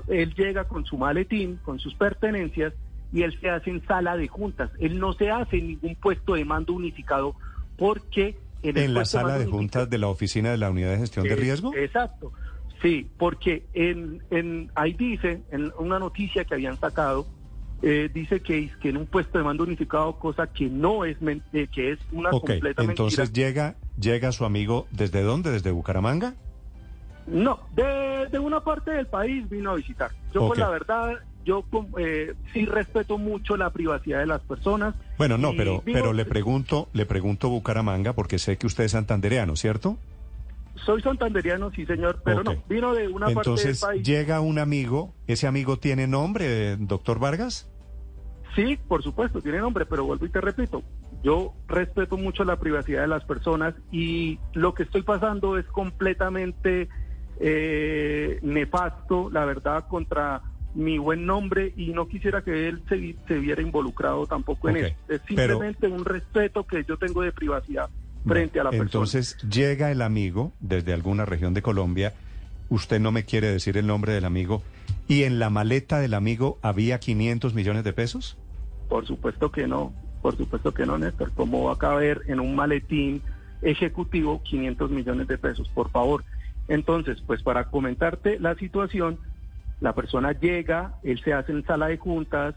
él llega con su maletín, con sus pertenencias y él se hace en sala de juntas. Él no se hace en ningún puesto de mando unificado porque en, la sala de, juntas de la oficina de la unidad de gestión de riesgo. Exacto. Sí, porque en, en ahí dice, en una noticia que habían sacado, eh, dice que, que en un puesto de mando unificado, cosa que no es, eh, que es una completa entonces llega, llega su amigo, ¿desde dónde? ¿Desde Bucaramanga? No, de, una parte del país vino a visitar. Yo, pues la verdad, yo eh, sí respeto mucho la privacidad de las personas. Bueno, no, pero, pero le pregunto, le pregunto Bucaramanga porque sé que usted es santandereano, ¿cierto? Soy santandereano, sí, señor, pero no, vino de una parte del país. llega un amigo, ¿ese amigo tiene nombre, doctor Vargas? Sí, por supuesto, tiene nombre, pero vuelvo y te repito, yo respeto mucho la privacidad de las personas y lo que estoy pasando es completamente eh, nefasto, la verdad, contra mi buen nombre y no quisiera que él se, se viera involucrado tampoco en eso. Es simplemente un respeto que yo tengo de privacidad frente a la persona. Entonces llega el amigo desde alguna región de Colombia, usted no me quiere decir el nombre del amigo, y en la maleta del amigo había 500 millones de pesos? Por supuesto que no, por supuesto que no, Néstor. ¿Cómo va a caber en un maletín ejecutivo 500 millones de pesos? Por favor. Entonces, pues para comentarte la situación, la persona llega, él se hace en sala de juntas,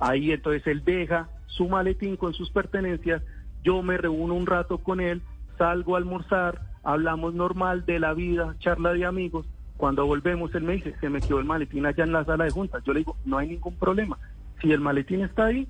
ahí entonces él deja su maletín con sus pertenencias, yo me reúno un rato con él, salgo a almorzar, hablamos normal de la vida, charla de amigos, cuando volvemos él me dice, se me quedó el maletín allá en la sala de juntas, yo le digo, no hay ningún problema, si el maletín está ahí,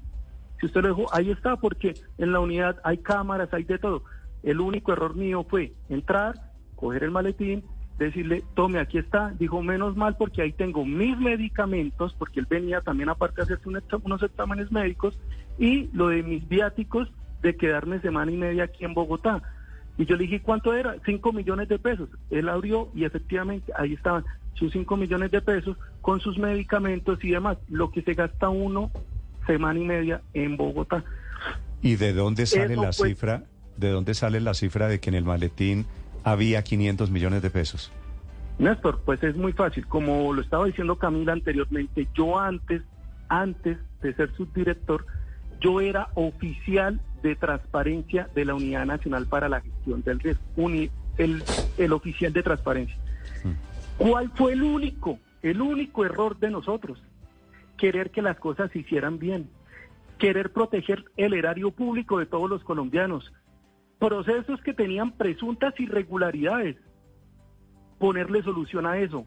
si usted lo dejó, ahí está, porque en la unidad hay cámaras, hay de todo. El único error mío fue entrar, coger el maletín, decirle, tome, aquí está. Dijo, menos mal porque ahí tengo mis medicamentos, porque él venía también aparte de hacerse unos exámenes médicos, y lo de mis viáticos de quedarme semana y media aquí en Bogotá. Y yo le dije, ¿cuánto era? Cinco millones de pesos. Él abrió y efectivamente ahí estaban sus cinco millones de pesos con sus medicamentos y demás, lo que se gasta uno semana y media en Bogotá. ¿Y de dónde sale la cifra? ¿De dónde sale la cifra de que en el maletín había 500 millones de pesos? Néstor, pues es muy fácil. Como lo estaba diciendo Camila anteriormente, yo antes, antes de ser subdirector, yo era oficial de transparencia de la Unidad Nacional para la Gestión del Riesgo, el, el oficial de transparencia. Mm. ¿Cuál fue el único, el único error de nosotros? Querer que las cosas se hicieran bien, querer proteger el erario público de todos los colombianos, procesos que tenían presuntas irregularidades, ponerle solución a eso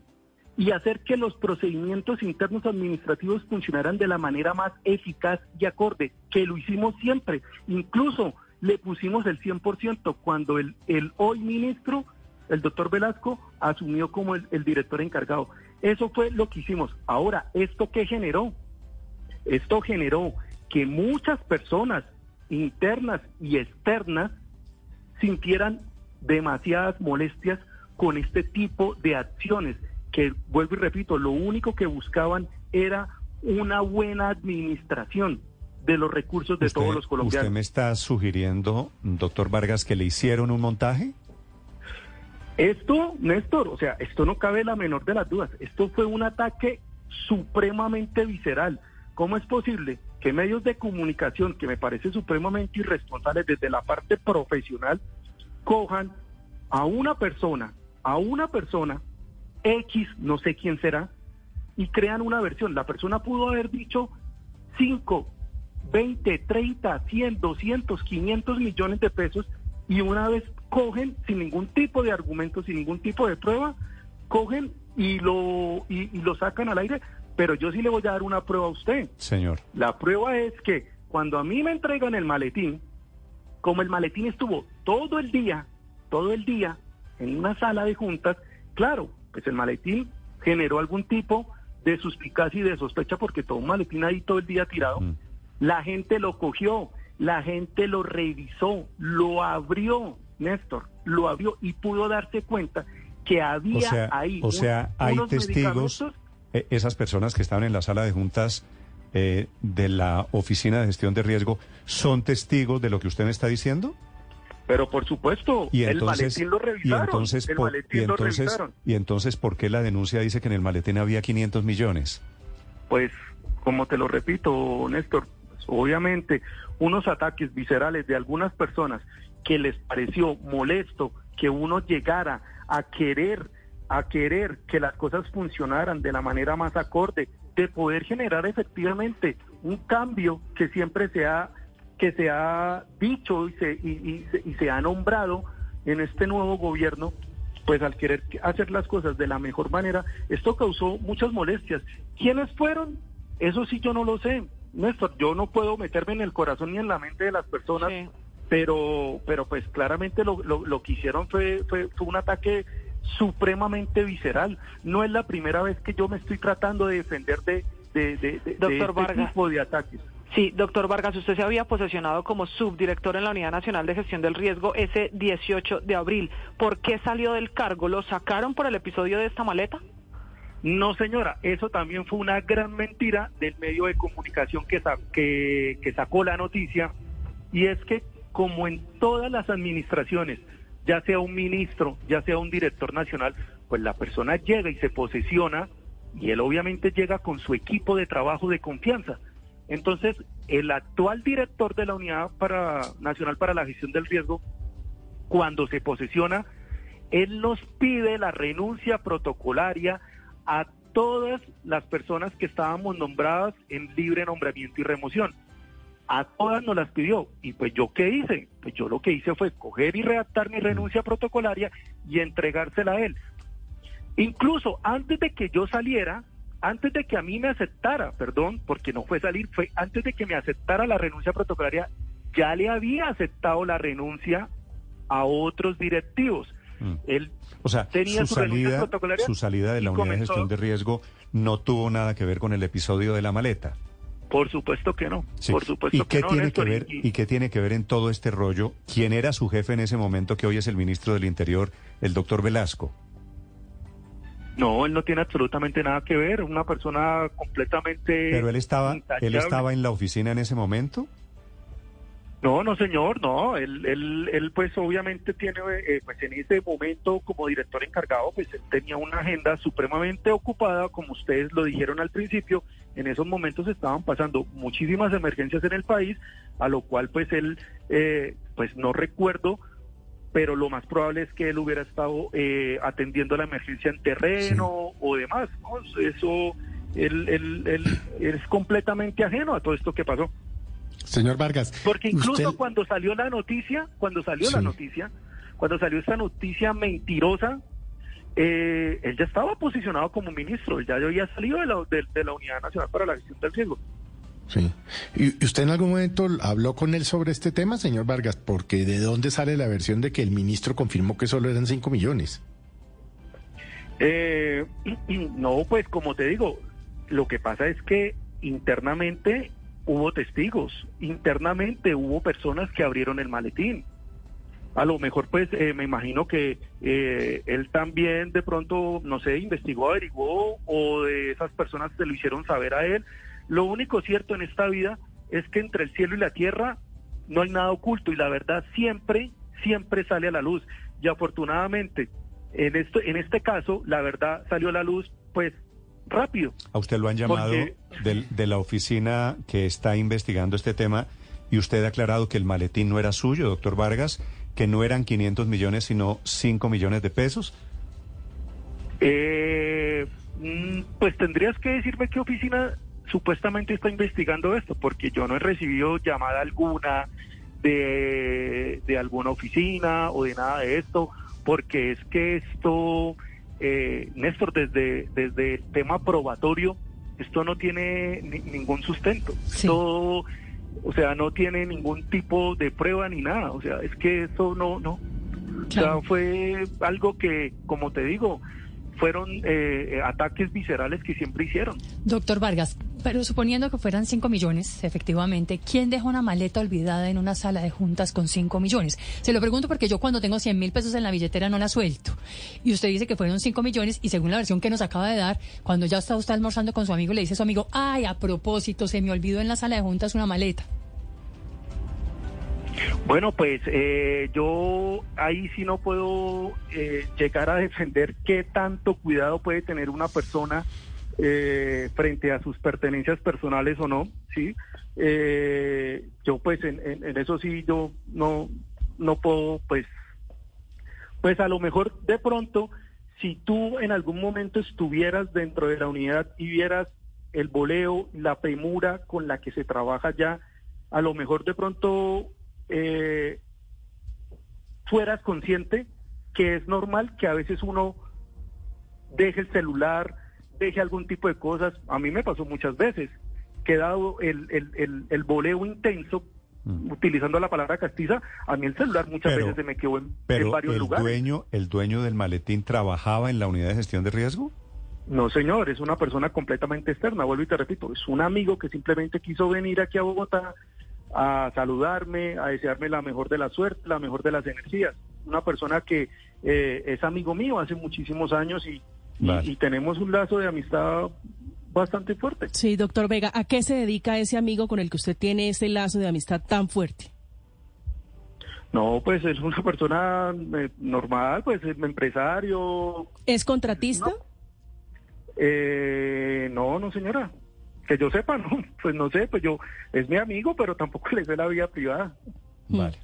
y hacer que los procedimientos internos administrativos funcionaran de la manera más eficaz y acorde, que lo hicimos siempre. Incluso le pusimos el 100% cuando el, el hoy ministro, el doctor Velasco, asumió como el, el director encargado. Eso fue lo que hicimos. Ahora, ¿esto qué generó? Esto generó que muchas personas internas y externas sintieran demasiadas molestias con este tipo de acciones que, vuelvo y repito, lo único que buscaban era una buena administración de los recursos de todos los colombianos. ¿Usted me está sugiriendo, doctor Vargas, que le hicieron un montaje? Esto, Néstor, o sea, esto no cabe la menor de las dudas. Esto fue un ataque supremamente visceral. ¿Cómo es posible que medios de comunicación, que me parece supremamente irresponsables desde la parte profesional, cojan a una persona, a una persona X, no sé quién será, y crean una versión. La persona pudo haber dicho 5, 20, 30, 100, 200, 500 millones de pesos y una vez cogen sin ningún tipo de argumento, sin ningún tipo de prueba, cogen y lo, y, lo sacan al aire. Pero yo sí le voy a dar una prueba a usted. Señor. La prueba es que cuando a mí me entregan el maletín, como el maletín estuvo todo el día, todo el día en una sala de juntas, claro, pues el maletín generó algún tipo de suspicacia y de sospecha porque todo un maletín ahí todo el día tirado. Mm. La gente lo cogió, la gente lo revisó, lo abrió, Néstor, lo abrió y pudo darse cuenta que había O sea, ahí. o un- sea hay unos testigos, medicamentos esas personas que estaban en la sala de juntas eh, de la Oficina de Gestión de Riesgo, ¿son testigos de lo que usted me está diciendo? Pero por supuesto, Y el entonces, maletín lo y revisaron. entonces, el por- maletín y lo entonces, revisaron. y entonces, ¿por qué la denuncia dice que en el maletín había 500 millones? Pues, como te lo repito, Néstor, pues, obviamente unos ataques viscerales de algunas personas que les pareció molesto que uno llegara a querer a querer que las cosas funcionaran de la manera más acorde, de poder generar efectivamente un cambio que siempre se ha que se ha dicho y se, y, y se- y se ha nombrado en este nuevo gobierno, pues al querer hacer las cosas de la mejor manera, esto causó muchas molestias. ¿Quiénes fueron? Eso sí yo no lo sé. Néstor, yo no puedo meterme en el corazón ni en la mente de las personas, pero pero pues claramente lo, lo, lo que hicieron fue, fue, fue un ataque supremamente visceral. No es la primera vez que yo me estoy tratando de defender de, de, de, de- de Doctor este Vargas. tipo de ataques. Sí, doctor Vargas, usted se había posesionado como subdirector en la Unidad Nacional de Gestión del Riesgo ese 18 de abril. ¿Por qué salió del cargo? ¿Lo sacaron por el episodio de esta maleta? No, señora, eso también fue una gran mentira del medio de comunicación que, sa- que, que sacó la noticia. Y es que, como en todas las administraciones, ya sea un ministro, ya sea un director nacional, pues la persona llega y se posesiona y él obviamente llega con su equipo de trabajo de confianza. Entonces, el actual director de la Unidad para, Nacional para la Gestión del Riesgo, cuando se posesiona, él nos pide la renuncia protocolaria a todas las personas que estábamos nombradas en libre nombramiento y remoción. A todas nos las pidió. Y pues yo qué hice? Pues yo lo que hice fue coger y redactar mi renuncia protocolaria y entregársela a él. Incluso antes de que yo saliera, antes de que a mí me aceptara, perdón, porque no fue salir, fue antes de que me aceptara la renuncia protocolaria, ya le había aceptado la renuncia a otros directivos. Él O sea, tenía su salida, protocolaria su salida de la unidad de gestión de riesgo no tuvo nada que ver con el episodio de la maleta. Por supuesto que no. Sí. Por supuesto ¿Y que qué no, tiene Néstor, que ver y- y qué tiene que ver en todo este rollo? ¿Quién era su jefe en ese momento que hoy es el ministro del Interior, el doctor Velasco? No, él no tiene absolutamente nada que ver. Una persona completamente. Pero él estaba él estaba en la oficina en ese momento. No, no, señor, no. Él, él, él pues obviamente tiene, eh, pues en ese momento como director encargado, pues él tenía una agenda supremamente ocupada, como ustedes lo dijeron al principio. En esos momentos estaban pasando muchísimas emergencias en el país, a lo cual pues él, eh, pues no recuerdo, pero lo más probable es que él hubiera estado eh, atendiendo la emergencia en terreno o demás. ¿no? Eso, él, él, él- él es completamente ajeno a todo esto que pasó. Señor Vargas. Porque incluso usted- cuando salió la noticia, cuando salió la noticia, cuando salió esta noticia mentirosa, eh, él ya estaba posicionado como ministro, él ya había salido de la, de, de la Unidad Nacional para la Gestión del Riesgo. Sí. ¿Y y usted en algún momento habló con él sobre este tema, señor Vargas? Porque ¿de dónde sale la versión de que el ministro confirmó que solo eran 5 millones? Eh, no, pues como te digo, lo que pasa es que internamente hubo testigos, internamente hubo personas que abrieron el maletín. A lo mejor, pues, eh, me imagino que eh, él también de pronto, no sé, investigó, averiguó, o de esas personas se lo hicieron saber a él. Lo único cierto en esta vida es que entre el cielo y la tierra no hay nada oculto y la verdad siempre, siempre sale a la luz. Y afortunadamente, en, esto, en este caso, la verdad salió a la luz, pues, rápido. A usted lo han llamado Porque- de la oficina que está investigando este tema y usted ha aclarado que el maletín no era suyo, doctor Vargas, que no eran 500 millones, sino 5 millones de pesos. Eh, mm, pues tendrías que decirme qué oficina supuestamente está investigando esto, porque yo no he recibido llamada alguna de, de alguna oficina o de nada de esto, porque es que esto, eh, Néstor, desde, desde el tema probatorio, esto no tiene ni- ningún sustento. Esto, o sea, no tiene ningún tipo de prueba ni nada. O sea, es que esto no, no. O sea, fue algo que, como te digo, fueron eh, ataques viscerales que siempre hicieron. Doctor Vargas, pero suponiendo que fueran 5 millones, efectivamente, ¿quién deja una maleta olvidada en una sala de juntas con 5 millones? Se lo pregunto porque yo cuando tengo 100 mil pesos en la billetera no la suelto. Y usted dice que fueron 5 millones y según la versión que nos acaba de dar, cuando ya está usted almorzando con su amigo, le dice a su amigo, ay, a propósito, se me olvidó en la sala de juntas una maleta. Bueno, pues eh, yo ahí sí no puedo eh, llegar a defender qué tanto cuidado puede tener una persona eh, frente a sus pertenencias personales o no, ¿sí? yo pues en, en, eso sí yo no, no puedo pues, pues a lo mejor de pronto si tú en algún momento estuvieras dentro de la unidad y vieras el voleo, la premura con la que se trabaja ya, a lo mejor de pronto eh, fueras consciente que es normal que a veces uno deje el celular, deje algún tipo de cosas. A mí me pasó muchas veces que dado el, el, el, voleo intenso, mm. utilizando la palabra castiza, a mí el celular muchas veces se me quedó en, pero varios el lugares. Dueño, ¿El dueño del maletín trabajaba en la unidad de gestión de riesgo? No, señor, es una persona completamente externa, vuelvo y te repito, es un amigo que simplemente quiso venir aquí a Bogotá a saludarme, a desearme la mejor de la suerte, la mejor de las energías. Una persona que eh, es amigo mío hace muchísimos años y, y, tenemos un lazo de amistad bastante fuerte. Sí, doctor Vega, ¿a qué se dedica ese amigo con el que usted tiene ese lazo de amistad tan fuerte? No, pues es una persona eh, normal, pues es empresario. ¿Es contratista? Eh, no, no, señora. Que yo sepa, no. Pues no sé, pues yo es mi amigo, pero tampoco le sé la vida privada. Vale.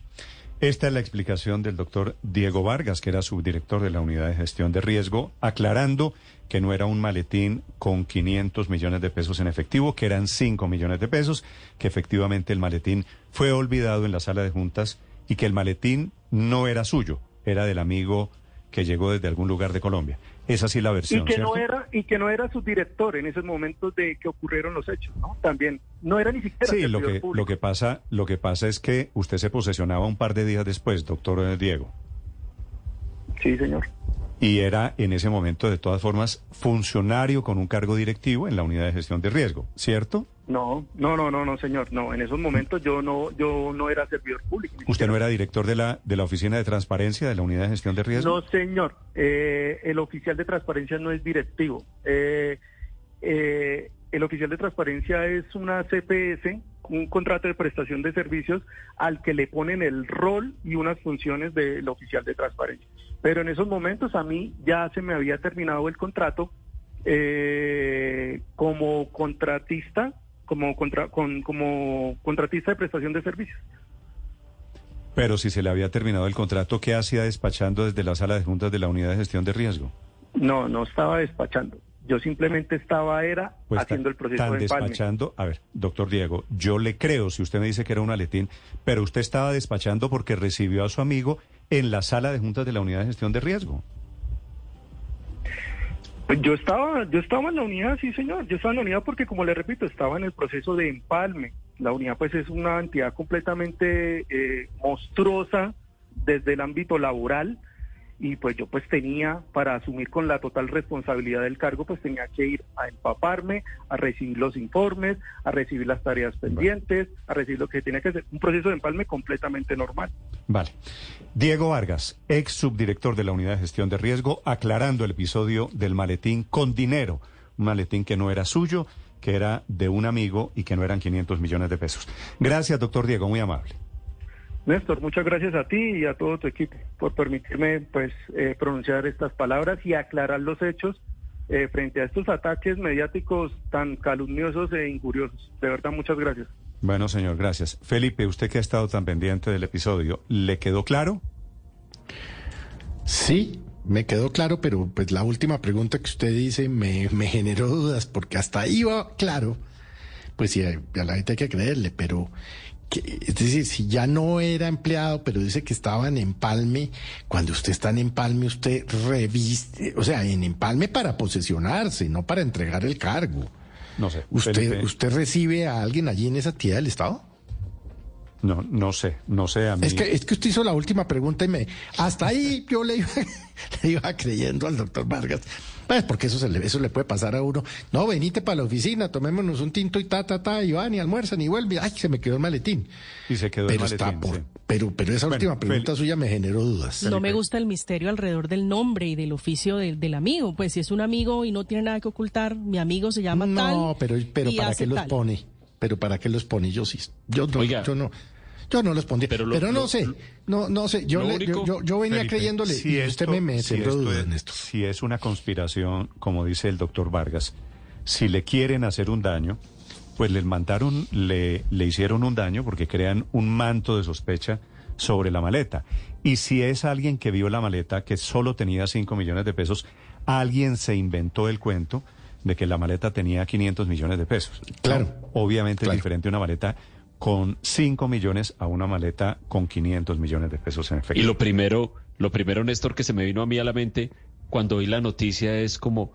Esta es la explicación del doctor Diego Vargas, que era subdirector de la Unidad de Gestión de Riesgo, aclarando que no era un maletín con 500 millones de pesos en efectivo, que eran 5 millones de pesos, que efectivamente el maletín fue olvidado en la sala de juntas y que el maletín no era suyo, era del amigo que llegó desde algún lugar de Colombia. Es así la versión. Y que no era y que no era su director en esos momentos de que ocurrieron los hechos, ¿no? También no era ni siquiera. Sí, lo que lo que pasa lo que pasa es que usted se posesionaba un par de días después, doctor eh, Diego. Sí, señor. Y era en ese momento de todas formas funcionario con un cargo directivo en la unidad de gestión de riesgo, ¿cierto? No, no, no, no, no, señor. No, en esos momentos yo no, yo no era servidor público. ¿Usted no era director de la de la oficina de transparencia de la unidad de gestión de riesgo? No, señor. Eh, el oficial de transparencia no es directivo. Eh, eh, el oficial de transparencia es una CPS, un contrato de prestación de servicios al que le ponen el rol y unas funciones del oficial de transparencia. Pero en esos momentos a mí ya se me había terminado el contrato como contratista como, contra, con, como contratista de prestación de servicios. Pero si se le había terminado el contrato, ¿qué hacía despachando desde la sala de juntas de la unidad de gestión de riesgo? No, no estaba despachando. Yo simplemente estaba era pues haciendo el proceso de despachando. A ver, doctor Diego, yo le creo si usted me dice que era un aletín, pero usted estaba despachando porque recibió a su amigo en la sala de juntas de la unidad de gestión de riesgo. Pues yo estaba, yo estaba en la unidad, sí señor, yo estaba en la unidad porque como le repito, estaba en el proceso de empalme. La unidad pues es una entidad completamente eh, monstruosa desde el ámbito laboral y pues yo pues tenía para asumir con la total responsabilidad del cargo pues tenía que ir a empaparme, a recibir los informes, a recibir las tareas pendientes, a recibir lo que tenía que hacer, un proceso de empalme completamente normal. Vale. Diego Vargas, ex subdirector de la Unidad de Gestión de Riesgo, aclarando el episodio del maletín con dinero, un maletín que no era suyo, que era de un amigo y que no eran 500 millones de pesos. Gracias, doctor Diego, muy amable. Néstor, muchas gracias a ti y a todo tu equipo por permitirme pues eh, pronunciar estas palabras y aclarar los hechos eh, frente a estos ataques mediáticos tan calumniosos e injuriosos. De verdad, muchas gracias. Bueno, señor, gracias. Felipe, usted que ha estado tan pendiente del episodio, ¿le quedó claro? Sí, me quedó claro, pero pues la última pregunta que usted dice me, me generó dudas, porque hasta ahí va claro. Pues sí, a la gente hay que creerle, pero es decir, si ya no era empleado, pero dice que estaba en empalme, cuando usted está en empalme, usted reviste, o sea, en empalme para posesionarse, no para entregar el cargo. No sé. ¿Usted, ¿Usted recibe a alguien allí en esa entidad del Estado? No, no sé, no sé a mí. Es que, es que usted hizo la última pregunta y me... Hasta ahí yo le iba, le iba creyendo al doctor Vargas. Pues porque eso, se le, eso le puede pasar a uno. No, venite para la oficina, tomémonos un tinto y ta, ta, ta, y van y almuerzan y vuelven. Ay, se me quedó el maletín. Y se quedó pero el maletín. Está por, sí. pero, pero esa Bueno, última pregunta Fel- suya me generó dudas. No me gusta el misterio alrededor del nombre y del oficio del- del amigo. Pues si es un amigo y no tiene nada que ocultar, mi amigo se llama tal. No, pero, pero y ¿para hace qué los pone? Pero ¿para qué los pone? Yo sí. Yo no, Oiga. yo no. Yo no los pondría. Pero, no lo- sé. No, no sé. Yo, le- único- yo, venía Felipe, creyéndole si y esto- usted me, me si esto es- en esto. Si es una conspiración, como dice el doctor Vargas, si le quieren hacer un daño, pues les mandaron, le, le hicieron un daño porque crean un manto de sospecha sobre la maleta. Y si es alguien que vio la maleta, que solo tenía 5 millones de pesos, alguien se inventó el cuento de que la maleta tenía 500 millones de pesos. Claro. Obviamente Claro. es diferente una maleta con 5 millones a una maleta con 500 millones de pesos en Y efectivo. lo primero, lo primero, Néstor, que se me vino a mí a la mente cuando oí la noticia es como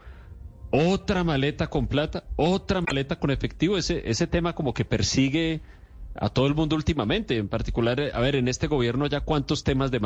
otra maleta con plata, otra maleta con efectivo. Ese, ese tema como que persigue a todo el mundo últimamente. En particular, a ver, en este gobierno ya cuántos temas de